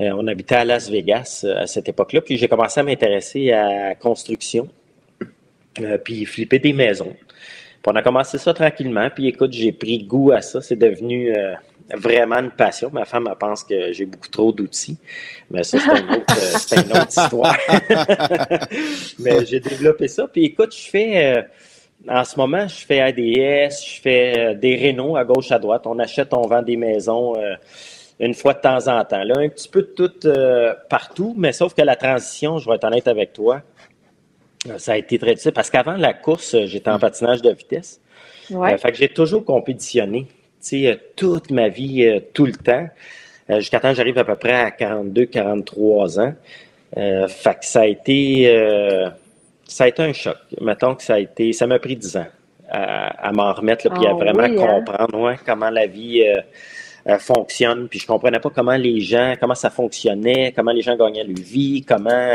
Euh, on habitait à Las Vegas à cette époque-là, puis j'ai commencé à m'intéresser à construction, puis flipper des maisons. Puis on a commencé ça tranquillement, puis écoute, j'ai pris goût à ça. C'est devenu vraiment une passion. Ma femme elle pense que j'ai beaucoup trop d'outils, mais ça, c'est une, autre, une autre histoire. (laughs) mais j'ai développé ça. Puis écoute, je fais, euh, en ce moment, je fais ADS, je fais euh, des rénaux à gauche, à droite. On achète, on vend des maisons euh, une fois de temps en temps. Là, un petit peu de tout partout, mais sauf que la transition, je vais être honnête avec toi, ça a été très difficile parce qu'avant la course, j'étais en patinage de vitesse. Ouais. fait que j'ai toujours compétitionné toute ma vie, euh, tout le temps, euh, jusqu'à temps j'arrive à peu près à 42, 43 ans. Euh, fait que ça a été euh, ça a été un choc. Mettons que ça a été ça m'a pris 10 ans à, à m'en remettre puis à ah vraiment hein? comprendre ouais, comment la vie fonctionne. Puis je comprenais pas comment les gens, comment ça fonctionnait, comment les gens gagnaient leur vie, comment.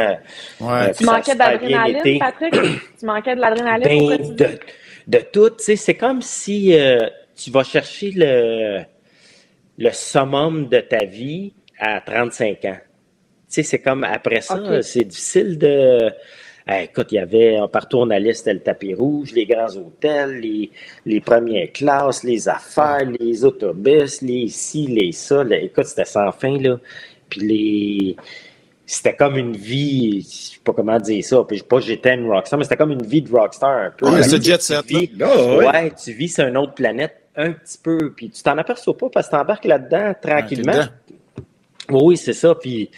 Ouais. tu manquais d'adrénaline, Patrick? tu manquais de l'adrénaline? Ben, de, de tout. Tu sais, c'est comme si tu vas chercher le, le summum de ta vie à 35 ans. Tu sais, c'est comme après ça, c'est difficile de. écoute, il y avait partout on allait, c'était le tapis rouge, les grands hôtels, les, les premières classes, les affaires, les autobus, les ci, les ça. écoute, c'était sans fin, là. Puis les c'était comme une vie, je sais pas comment dire ça, puis pas j'étais une rockstar, mais c'était comme une vie de rockstar un peu. Ouais, c'est jet set. Oh, ouais, tu vis sur une autre planète un petit peu, puis tu t'en aperçois pas parce que tu embarques là-dedans tranquillement. oui, c'est ça. Puis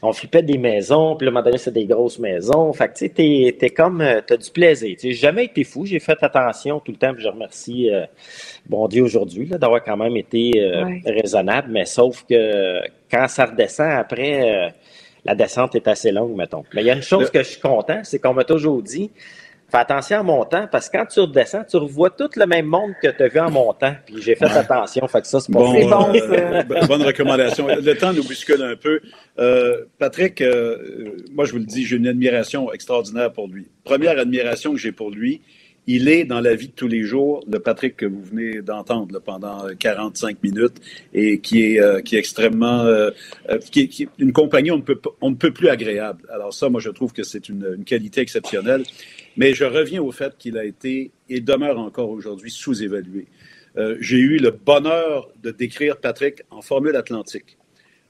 on flippait des maisons, puis le moment donné, c'est des grosses maisons. Fait que tu sais, t'es, t'es comme, euh, t'as du plaisir. Tu sais, j'ai jamais été fou. J'ai fait attention tout le temps, puis je remercie euh, bon Dieu aujourd'hui d'avoir quand même été euh, raisonnable. Mais sauf que quand ça redescend après, la descente est assez longue, mettons. Mais il y a une chose que je suis content, c'est qu'on m'a toujours dit, Fais attention en montant, parce que quand tu redescends, tu revois tout le même monde que tu as vu en montant. Puis j'ai fait attention, fait que ça, c'est bon. bon euh, bonne recommandation. Le temps nous bouscule un peu. Euh, Patrick, euh, moi, je vous le dis, j'ai une admiration extraordinaire pour lui. Première admiration que j'ai pour lui, il est dans la vie de tous les jours le Patrick que vous venez d'entendre pendant 45 minutes et qui est, qui est extrêmement, qui, est, une compagnie on ne, peut, on ne peut plus agréable. Alors ça, moi, je trouve que c'est une, une qualité exceptionnelle. Mais je reviens au fait qu'il a été et demeure encore aujourd'hui sous-évalué. Euh, j'ai eu le bonheur de décrire Patrick en Formule Atlantique.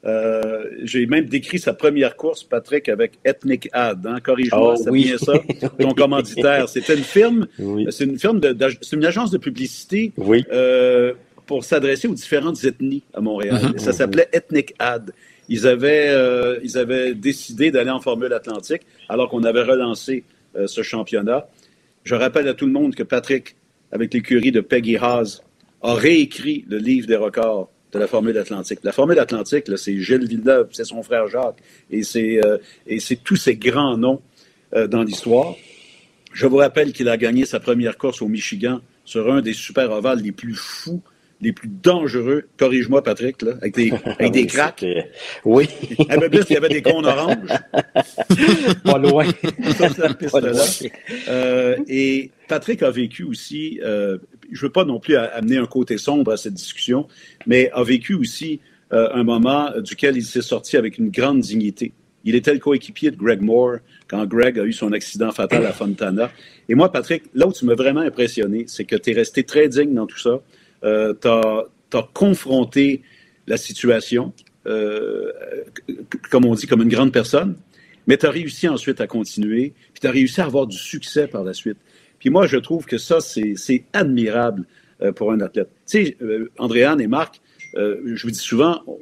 Euh, j'ai même décrit sa première course, Patrick, avec Ethnic Ad. Hein? Corrige-moi, Oh, c'est oui. bien ça, (laughs) ton commanditaire. C'était une firme, Oui. c'est une firme, de, c'est une agence de publicité Oui. euh, pour s'adresser aux différentes ethnies à Montréal. Et Ça s'appelait Ethnic Ad. Ils avaient, euh, ils avaient décidé d'aller en Formule Atlantique alors qu'on avait relancé euh, ce championnat. Je rappelle à tout le monde que Patrick, avec l'écurie de Peggy Haas, a réécrit le livre des records de la Formule Atlantique. La Formule Atlantique, c'est Gilles Villeneuve, c'est son frère Jacques, et c'est euh, tous ces grands noms euh, dans l'histoire. Je vous rappelle qu'il a gagné sa première course au Michigan sur un des super ovales les plus fous, les plus dangereux. Corrige-moi, Patrick, là, avec des, (laughs) avec des cracks. Oui, (laughs) peu plus, il y avait des cônes oranges. (laughs) pas loin. Pas loin. Euh, et Patrick a vécu aussi, euh, je veux pas non plus amener un côté sombre à cette discussion, mais a vécu aussi euh, un moment duquel il s'est sorti avec une grande dignité. Il était le coéquipier de Greg Moore quand Greg a eu son accident fatal à Fontana. Et moi, Patrick, là où tu m'as vraiment impressionné, c'est que tu es resté très digne dans tout ça. Euh, tu as, confronté la situation, euh, comme on dit, comme une grande personne, mais tu as réussi ensuite à continuer, puis tu as réussi à avoir du succès par la suite. Puis moi, je trouve que ça, c'est admirable euh, pour un athlète. Tu sais, euh, Andréane et Marc, euh, je vous dis souvent, on-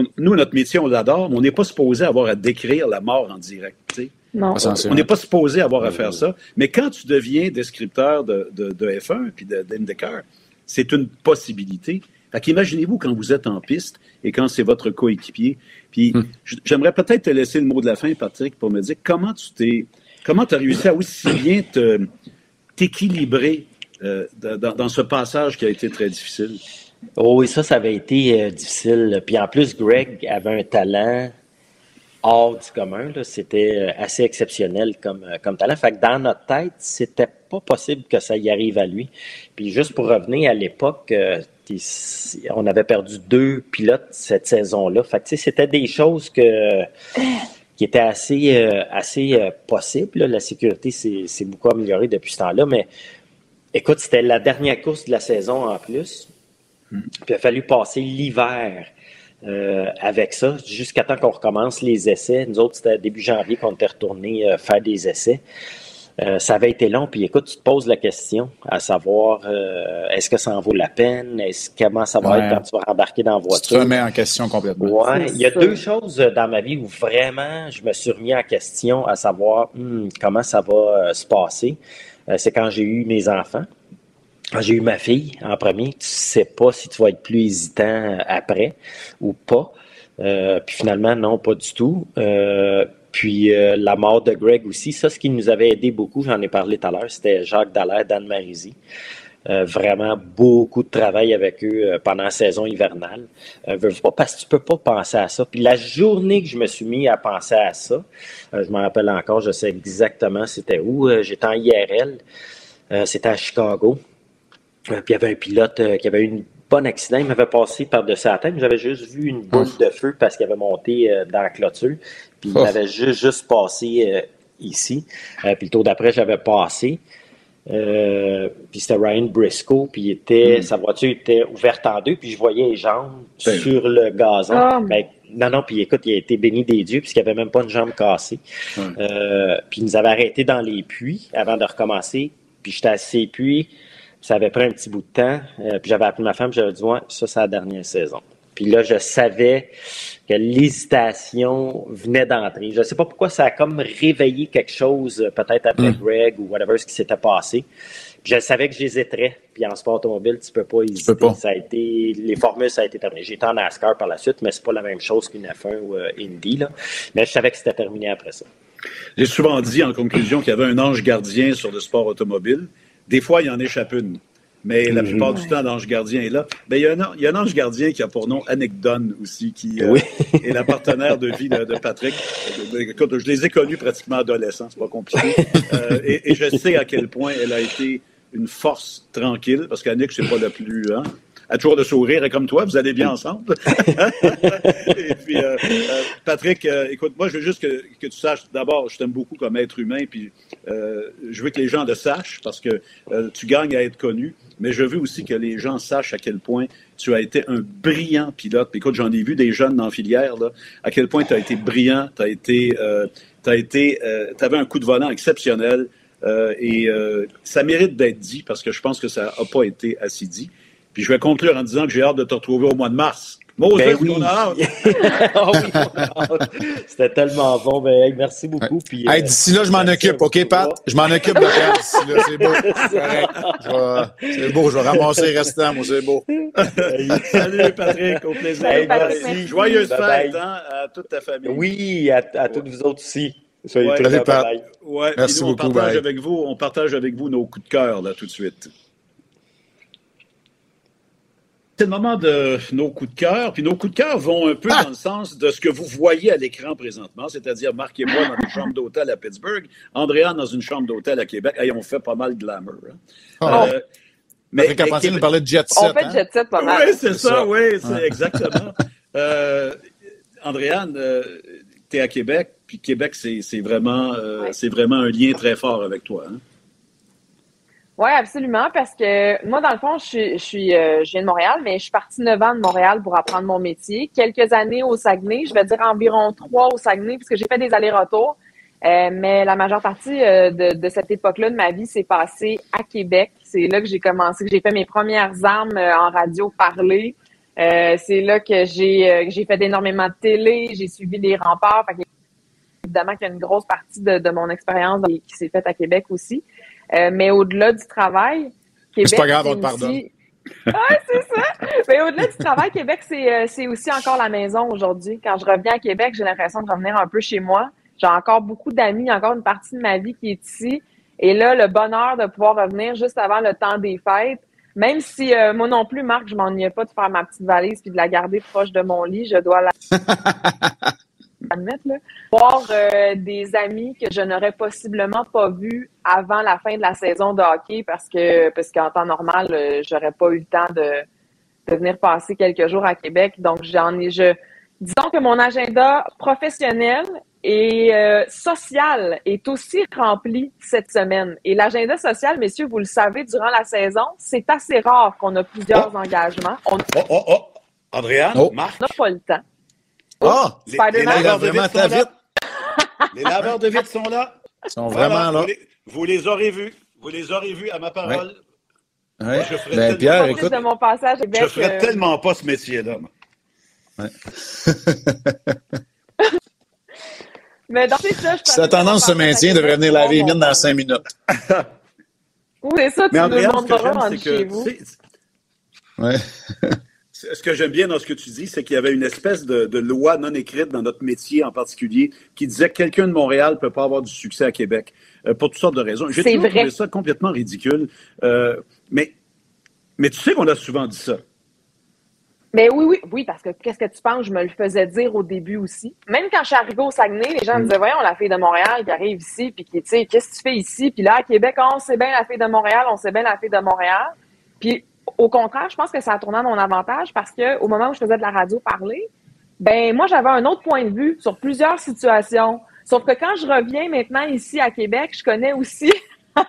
on- nous, notre métier, on l'adore, mais on n'est pas supposé avoir à décrire la mort en direct. tu sais. Non. On n'est pas supposé avoir à faire ça. Mais quand tu deviens descripteur de, de, de F1 puis de- d'IndyCar, c'est une possibilité. Fait qu'imaginez-vous quand vous êtes en piste et quand c'est votre coéquipier. Puis j- j'aimerais peut-être te laisser le mot de la fin, Patrick, pour me dire comment tu t'es, comment tu as réussi à aussi bien te, t'équilibrer euh, dans, dans ce passage qui a été très difficile? Oh oui, ça, ça avait été euh, difficile. Puis en plus, Greg avait un talent hors du commun. C'était euh, assez exceptionnel comme, euh, comme talent. Fait que dans notre tête, c'était pas possible que ça y arrive à lui. Puis juste pour revenir à l'époque, euh, on avait perdu deux pilotes cette saison-là. Fait que c'était des choses que qui étaient assez, assez possibles. La sécurité s'est s'est beaucoup améliorée depuis ce temps-là. Mais écoute, c'était la dernière course de la saison en plus. Puis il a fallu passer l'hiver euh, avec ça, jusqu'à temps qu'on recommence les essais. Nous autres, c'était début janvier qu'on était retourné euh, faire des essais. Euh, ça avait été long, puis écoute, tu te poses la question à savoir euh, est-ce que ça en vaut la peine? Est-ce comment ça va Ouais. être quand tu vas rembarquer dans la Tu te voiture? remets en question complètement. Ouais, il y a ça. deux choses dans ma vie où vraiment je me suis remis en question à savoir hmm, comment ça va euh, se passer. Euh, c'est quand j'ai eu mes enfants. Quand j'ai eu ma fille en premier, tu sais pas si tu vas être plus hésitant euh, après ou pas. Euh, puis finalement, non, pas du tout. Euh, puis la mort de Greg aussi, ça, ce qui nous avait aidé beaucoup, j'en ai parlé tout à l'heure, c'était Jacques Dallaire, Dan Marisi. Vraiment beaucoup de travail avec eux pendant la saison hivernale. Parce que tu peux pas penser à ça. Puis la journée que je me suis mis à penser à ça, je m'en rappelle encore, je sais exactement c'était où. J'étais en IRL, c'était à Chicago. Euh, puis il y avait un pilote euh, qui avait eu une bon accident. Il m'avait passé par-dessus la tête. J'avais juste vu une boule de feu parce qu'il avait monté euh, dans la clôture. Puis il Oh. m'avait juste, juste passé euh, ici. Euh, puis le tour d'après, j'avais passé. Euh, puis c'était Ryan Briscoe, puis il était, sa voiture était ouverte en deux, puis je voyais les jambes Ben. sur le gazon. Ah. Ben, non, non, puis écoute, il a été béni des dieux, puisqu'il avait même pas une jambe cassée. Euh, puis il nous avait arrêtés dans les puits avant de recommencer, puis j'étais assis puits, ça avait pris un petit bout de temps, euh, puis j'avais appelé ma femme, j'avais dit, ouais, ça, c'est la dernière saison. Puis là, je savais que l'hésitation venait d'entrer. Je ne sais pas pourquoi ça a comme réveillé quelque chose, euh, peut-être après Greg ou whatever, ce qui s'était passé. Puis je savais que j'hésiterais. Puis en sport automobile, tu peux pas hésiter. peux pas. Ça a été, les formules, ça a été terminé. J'étais en NASCAR par la suite, mais c'est pas la même chose qu'une F1 ou euh, Indy, là. Mais je savais que c'était terminé après ça. J'ai souvent dit en conclusion qu'il y avait un ange gardien sur le sport automobile. Des fois, il y en échappe une. Mais la plupart du temps, l'ange gardien est là. Ben, il, y a un, il y a un ange gardien qui a pour nom Annick Dunn aussi, qui euh, Oui. est la partenaire de vie de, de Patrick. Euh, Écoute, je les ai connus pratiquement adolescents, c'est pas compliqué. Euh, et, et je sais à quel point elle a été une force tranquille, parce qu'Annick, c'est pas la plus... Hein? A toujours le sourire et comme toi, vous allez bien ensemble. (laughs) et puis, euh, euh, Patrick, écoute, moi, je veux juste que, que tu saches, d'abord, je t'aime beaucoup comme être humain, puis je veux que les gens le sachent parce que tu gagnes à être connu, mais je veux aussi que les gens sachent à quel point tu as été un brillant pilote. Puis, écoute, j'en ai vu des jeunes dans la filière, là, à quel point tu as été brillant, tu as été, tu as été, tu avais un coup de volant exceptionnel. Euh, et euh, ça mérite d'être dit parce que je pense que ça n'a pas été assez dit. Puis je vais conclure en disant que j'ai hâte de te retrouver au mois de mars. Moses, ben oui. oh (laughs) C'était tellement bon. Ben, merci beaucoup. Puis, euh, d'ici là, je m'en occupe, OK, Pat? Je m'en occupe de faire d'ici là. C'est beau. (laughs) C'est beau, je vais ramasser le restant, moi, c'est beau. Salut, Patrick. Au plaisir. merci. Joyeuse fête hein, à toute ta famille. Oui, à, à toutes vous autres aussi. Soyez très Salut, ouais, Merci beaucoup. On partage, avec vous, on partage avec vous nos coups de cœur, là, tout de suite. C'est le moment de nos coups de cœur. Puis nos coups de cœur vont un peu ah! dans le sens de ce que vous voyez à l'écran présentement, c'est-à-dire Marc et moi dans une chambre d'hôtel à Pittsburgh, Andréane dans une chambre d'hôtel à Québec. Et on fait pas mal de glamour. Hein. Oh. Euh, mais Québec... nous parlait de jet set. On fait hein? jet set pas mal. Oui, c'est ça, oui, c'est exactement. (laughs) euh, Andréane, euh, tu es à Québec, puis Québec, c'est vraiment, euh, vraiment un lien très fort avec toi. Hein? Oui, absolument, parce que moi, dans le fond, je, suis, euh, je viens de Montréal, mais je suis partie neuf ans de Montréal pour apprendre mon métier. Quelques années au Saguenay, je vais dire environ trois au Saguenay, puisque j'ai fait des allers-retours. Euh, mais la majeure partie de, de, cette époque-là de ma vie s'est passée à Québec. C'est là que j'ai commencé, que j'ai fait mes premières armes en radio parlée. Euh, c'est là que j'ai euh, j'ai fait énormément de télé, j'ai suivi les remparts. Fait évidemment qu'il y a une grosse partie de, de mon expérience qui s'est faite à Québec aussi. Euh, mais au-delà du travail, Québec. C'est pas grave, on te pardonne. ah, c'est ça. Mais au-delà du travail, Québec, c'est aussi encore la maison aujourd'hui. Quand je reviens à Québec, j'ai l'impression de revenir un peu chez moi. J'ai encore beaucoup d'amis, encore une partie de ma vie qui est ici. Et là, le bonheur de pouvoir revenir juste avant le temps des fêtes, même si euh, moi non plus, Marc, je m'ennuyais pas de faire ma petite valise puis de la garder proche de mon lit, je dois la (laughs) admettre. Là. Voir euh, des amis que je n'aurais possiblement pas vus avant la fin de la saison de hockey parce que parce qu'en temps normal, euh, j'aurais pas eu le temps de, de venir passer quelques jours à Québec. Donc j'en ai je disons que mon agenda professionnel et euh, social est aussi rempli cette semaine. Et l'agenda social, messieurs, vous le savez, durant la saison, c'est assez rare qu'on a plusieurs oh. engagements. On... Oh, oh, oh! Andréane, oh. Marc? On n'a pas le temps. Ah! Oh, les, les, laveurs de vitre sont là. les laveurs de vitre sont là. Ils sont vraiment là. Vous les, aurez vus. Vous les aurez vus à ma parole. Ouais. je ferais ben, Pierre, écoute, de mon passage je ferais euh, tellement pas ce métier-là. Ouais. Mais dans ces ça, la tendance se maintient, devrait venir laver les mines dans cinq minutes. oui, c'est ça, tu Mais nous montreras chez vous. Ouais. Ce que j'aime bien dans ce que tu dis, c'est qu'il y avait une espèce de, de, loi non écrite dans notre métier en particulier qui disait que quelqu'un de Montréal ne peut pas avoir du succès à Québec euh, pour toutes sortes de raisons. J'ai trouvé ça complètement ridicule. Euh, mais, mais tu sais qu'on a souvent dit ça. Mais oui, oui, oui, parce que qu'est-ce que tu penses? Je me le faisais dire au début aussi. Même quand je suis arrivée au Saguenay, les gens me mm. disaient, voyons, la fille de Montréal qui arrive ici, puis qui, tu sais, qu'est-ce que tu fais ici? Puis là, à Québec, on sait bien la fille de Montréal, on sait bien la fille de Montréal. Puis au contraire, je pense que ça a tourné à mon avantage parce que au moment où je faisais de la radio parler, ben moi, j'avais un autre point de vue sur plusieurs situations. Sauf que quand je reviens maintenant ici à Québec, je connais aussi (laughs)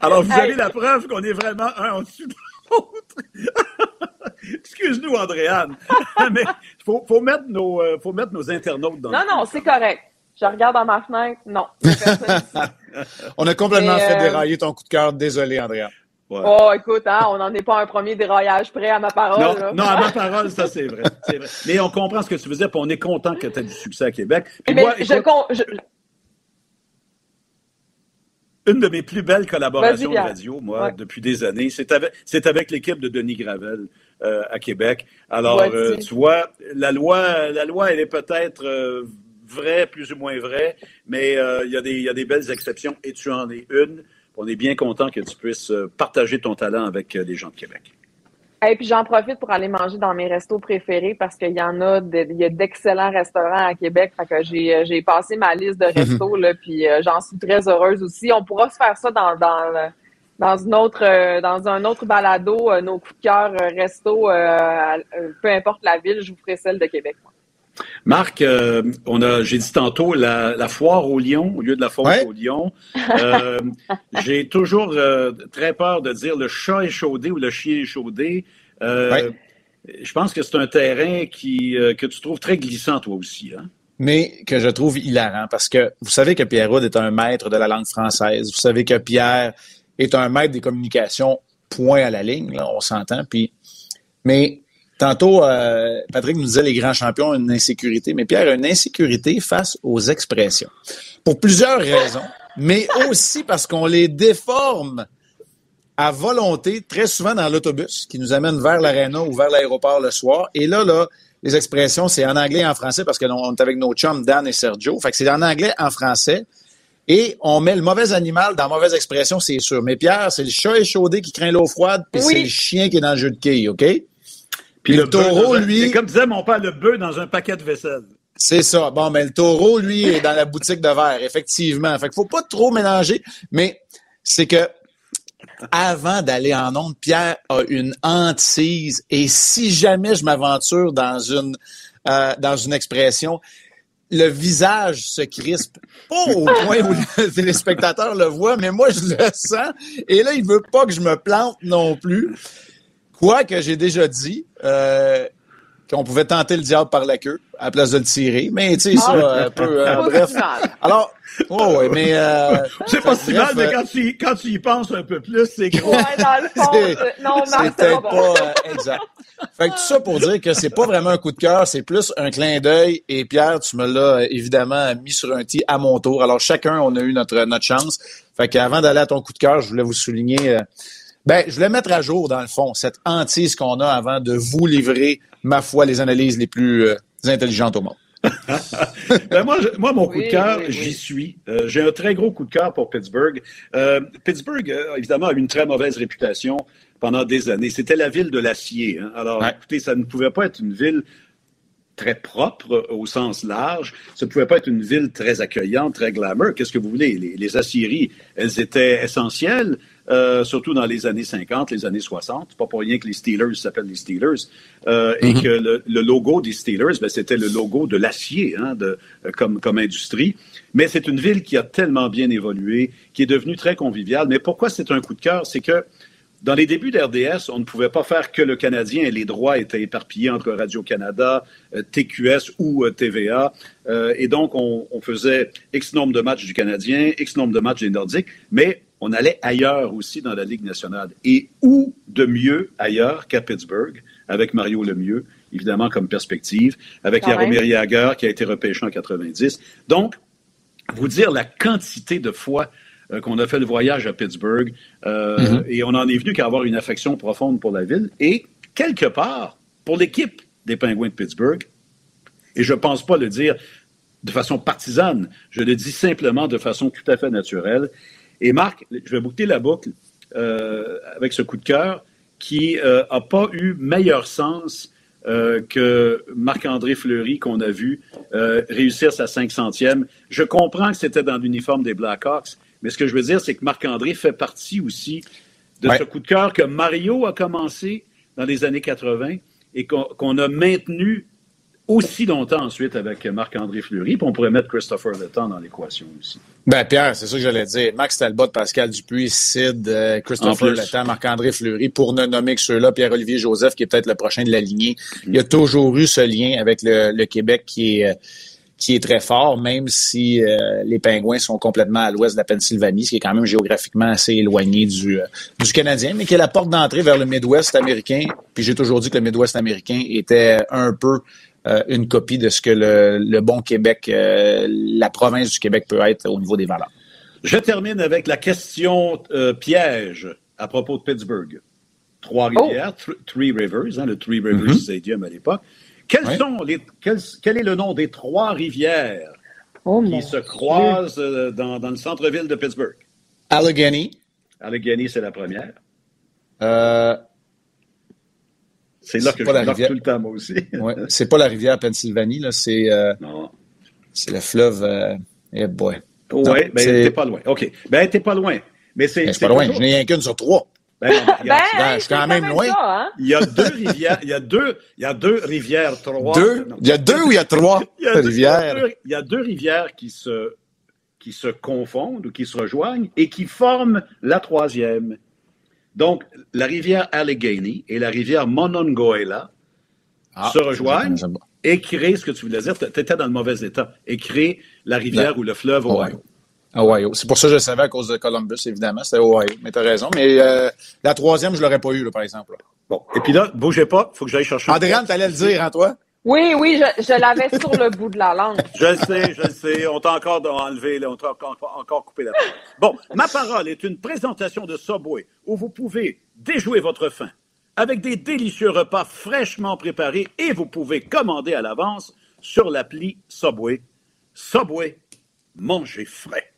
Alors, vous avez la preuve qu'on est vraiment un au-dessus de l'autre. (laughs) Excuse-nous, Andréane. (laughs) Mais il faut, faut, mettre nos, euh, faut mettre nos internautes dans Non, non, c'est correct. Je regarde dans ma fenêtre. Non. (laughs) on a complètement fait euh, dérailler ton coup de cœur. Désolé, Andréane. Oh, écoute, hein, on n'en est pas un premier déraillage prêt à ma parole. Non, non à ma (laughs) parole, ça c'est vrai, vrai, Mais on comprend ce que tu veux dire, puis on est content que tu aies du succès à Québec. mais moi, je, je, une de mes plus belles collaborations de radio, moi, depuis des années, c'est avec, c'est avec l'équipe de Denis Gravel euh, à Québec. Alors, euh, tu vois, la loi, la loi, elle est peut-être euh, vraie, plus ou moins vraie, mais il y, a des, il y a des belles exceptions et tu en es une. On est bien content que tu puisses partager ton talent avec les gens de Québec. Et puis j'en profite pour aller manger dans mes restos préférés parce qu'il y en a, il y a d'excellents restaurants à Québec. Fait que j'ai, euh, j'ai passé ma liste de (laughs) restos là, puis euh, j'en suis très heureuse aussi. On pourra se faire ça dans, dans dans une autre euh, dans un autre balado, euh, nos coups de cœur euh, resto, peu importe la ville, je vous ferai celle de Québec. Marc, on a, j'ai dit tantôt la, foire au lion au lieu de la foire au lion. j'ai toujours très peur de dire le chat échaudé ou le chien échaudé. Je pense que c'est un terrain qui, que tu trouves très glissant toi aussi. Hein? mais que je trouve hilarant parce que vous savez que Pierre Roud est un maître de la langue française. Vous savez que Pierre est un maître des communications, point à la ligne, là, on s'entend. Puis, mais tantôt, euh, Patrick nous disait les grands champions ont une insécurité, mais Pierre a une insécurité face aux expressions. Pour plusieurs raisons, mais aussi parce qu'on les déforme à volonté, très souvent dans l'autobus qui nous amène vers l'aréna ou vers l'aéroport le soir. Et là, là, les expressions, c'est en anglais et en français parce qu'on est avec nos chums Dan et Sergio. Fait que c'est en anglais, en français. Et on met le mauvais animal dans la mauvaise expression, c'est sûr. Mais Pierre, c'est le chat échaudé qui craint l'eau froide, puis c'est le chien qui est dans le jeu de quilles, OK? Puis le, taureau, lui. Comme disait mon père, le bœuf dans un paquet de vaisselle. C'est ça. Bon, mais le taureau, lui, est dans la boutique de verre, effectivement. Fait qu'il faut pas trop mélanger. Mais c'est que avant d'aller en onde, Pierre a une hantise. Et si jamais je m'aventure dans une euh, dans une expression, le visage se crispe. Pas au (laughs) point où le téléspectateur le voit, mais moi, je le sens. Et là, il veut pas que je me plante non plus. Quoi que j'ai déjà dit, euh, qu'on pouvait tenter le diable par la queue à la place de le tirer. Mais tu sais, ça, ah. un peu, euh, bref. Alors, oh, ouais, mais... Euh, (laughs) c'est pas si mal, mais quand tu, quand tu y penses un peu plus, c'est (laughs) gros. Ouais, dans le fond, non, c'est peut-être pas, euh, exact. Fait que tout ça pour dire que c'est pas vraiment un coup de cœur, c'est plus un clin d'œil. Et Pierre, tu me l'as évidemment mis sur un petit à mon tour. Alors, chacun, on a eu notre, notre chance. Fait qu'avant d'aller à ton coup de cœur, je voulais vous souligner... Ben, je voulais mettre à jour, dans le fond, cette hantise qu'on a avant de vous livrer, ma foi, les analyses les plus euh, intelligentes au monde. (laughs) ben moi, moi, mon coup de cœur, j'y suis. Euh, j'ai un très gros coup de cœur pour Pittsburgh. Euh, Pittsburgh, évidemment, a eu une très mauvaise réputation pendant des années. C'était la ville de l'acier. Hein. Alors, écoutez, ça ne pouvait pas être une ville très propre au sens large. Ça ne pouvait pas être une ville très accueillante, très glamour. Qu'est-ce que vous voulez? Les, les aciéries, elles étaient essentielles. Euh, surtout dans les années 50, les années 60. C'est pas pour rien que les Steelers s'appellent les Steelers. Euh, et mhm. que le, le, logo des Steelers, ben, c'était le logo de l'acier hein, de, euh, comme, comme industrie. Mais c'est une ville qui a tellement bien évolué, qui est devenue très conviviale. Mais pourquoi c'est un coup de cœur? C'est que dans les débuts d'RDS, on ne pouvait pas faire que le Canadien et les droits étaient éparpillés entre Radio-Canada, TQS ou TVA. et donc, on, on, faisait X nombre de matchs du Canadien, X nombre de matchs des Nordiques, mais on allait ailleurs aussi dans la Ligue nationale. Et où de mieux ailleurs qu'à Pittsburgh, avec Mario Lemieux, évidemment comme perspective, avec Jaromir Jagr qui a été repêché en 90. Donc, vous dire la quantité de fois euh, qu'on a fait le voyage à Pittsburgh, euh, mm-hmm. et on en est venu qu'à avoir une affection profonde pour la ville, et quelque part, pour l'équipe des Pingouins de Pittsburgh, et je ne pense pas le dire de façon partisane, je le dis simplement de façon tout à fait naturelle, et Marc, je vais boucler la boucle euh, avec ce coup de cœur qui n'a euh, pas eu meilleur sens euh, que Marc-André Fleury qu'on a vu réussir sa 500e. Je comprends que c'était dans l'uniforme des Blackhawks, mais ce que je veux dire, c'est que Marc-André fait partie aussi de ce coup de cœur que Mario a commencé dans les années 80 et qu'on a maintenu aussi longtemps ensuite avec Marc-André Fleury, puis on pourrait mettre Christopher Letang dans l'équation aussi. Ben Pierre, c'est ça que j'allais dire. Max Talbot, Pascal Dupuis, Sid, euh, Christopher Letang, Marc-André Fleury, pour ne nommer que ceux-là, Pierre-Olivier Joseph, qui est peut-être le prochain de la lignée. Il y a toujours eu ce lien avec le, Québec qui est... Euh, qui est très fort, même si euh, les Pingouins sont complètement à l'ouest de la Pennsylvanie, ce qui est quand même géographiquement assez éloigné du, du Canadien, mais qui est la porte d'entrée vers le Midwest américain. Puis j'ai toujours dit que le Midwest américain était un peu euh, une copie de ce que le, bon Québec, euh, la province du Québec peut être au niveau des valeurs. Je termine avec la question euh, piège à propos de Pittsburgh. Trois-Rivières, oh. Three Rivers, hein, le Three Rivers mm-hmm. Stadium à l'époque. Quels sont les, quel, est le nom des trois rivières oh, qui se croisent dans, dans, le centre-ville de Pittsburgh? Allegheny. Allegheny, c'est la première. Euh, c'est là que je marque tout le temps, moi aussi. (laughs) ouais. C'est pas la rivière Pennsylvanie, là. C'est, euh, c'est le fleuve. Euh, eh boy. Oui, ben, t'es pas loin. OK. Ben, t'es pas loin. Mais c'est Ben, c'est pas loin, je n'ai rien qu'une sur trois. Ben, Ben, je suis quand c'est même loin. ça, hein? il y a deux rivières, il y a deux, il y a deux rivières, trois. Deux? Non. Il y a deux ou il y a trois (laughs) Il y a deux- rivières? il y a deux- Il y a deux rivières qui se, qui se confondent ou qui se rejoignent et qui forment la troisième. Donc, la rivière Allegheny et la rivière Monongahela Ah, se rejoignent et créent ce que tu voulais dire. Tu étais dans le mauvais état. Et créent la rivière ou le fleuve Ohio. Ohio. C'est pour ça que je le savais à cause de Columbus, évidemment. C'était Ohio. Mais t'as raison. Mais euh, la troisième, je l'aurais pas eu, là, par exemple. là. Bon. Et puis là, bougez pas, il faut que j'aille chercher. Andréane, t'allais le dire, hein, toi? Oui, oui, je, je l'avais sur le bout de la langue. (laughs) Je le sais, je le sais. On t'a encore enlevé, là, on t'a encore, encore coupé la parole. Bon, ma parole est une présentation de Subway où vous pouvez déjouer votre faim avec des délicieux repas fraîchement préparés et vous pouvez commander à l'avance sur l'appli Subway. Subway, mangez frais.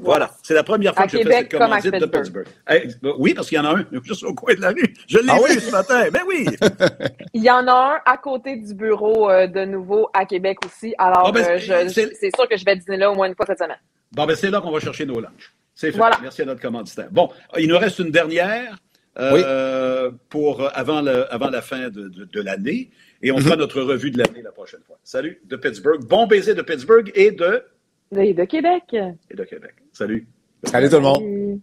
Voilà, c'est la première fois À que je fais Québec cette commandite de Pittsburgh. Eh, oui, parce qu'il y en a un (laughs) juste au coin de la rue. Je l'ai Ah vu oui? ce matin. Ben oui. (laughs) Il y en a un à côté du bureau euh, de nouveau à Québec aussi. Alors, Ah, ben, euh, c'est- sûr que je vais dîner là au moins une fois cette semaine. Bon, ben c'est là qu'on va chercher nos lunchs. C'est fait. Voilà. Merci à notre commanditaire. Bon, il nous reste une dernière euh, pour avant, le, avant la fin de, de- de l'année et on fera notre revue de l'année la prochaine fois. Salut de Pittsburgh. Bon baiser de Pittsburgh et de, Et de Québec. et de Québec. Salut. Salut tout le monde. Salut.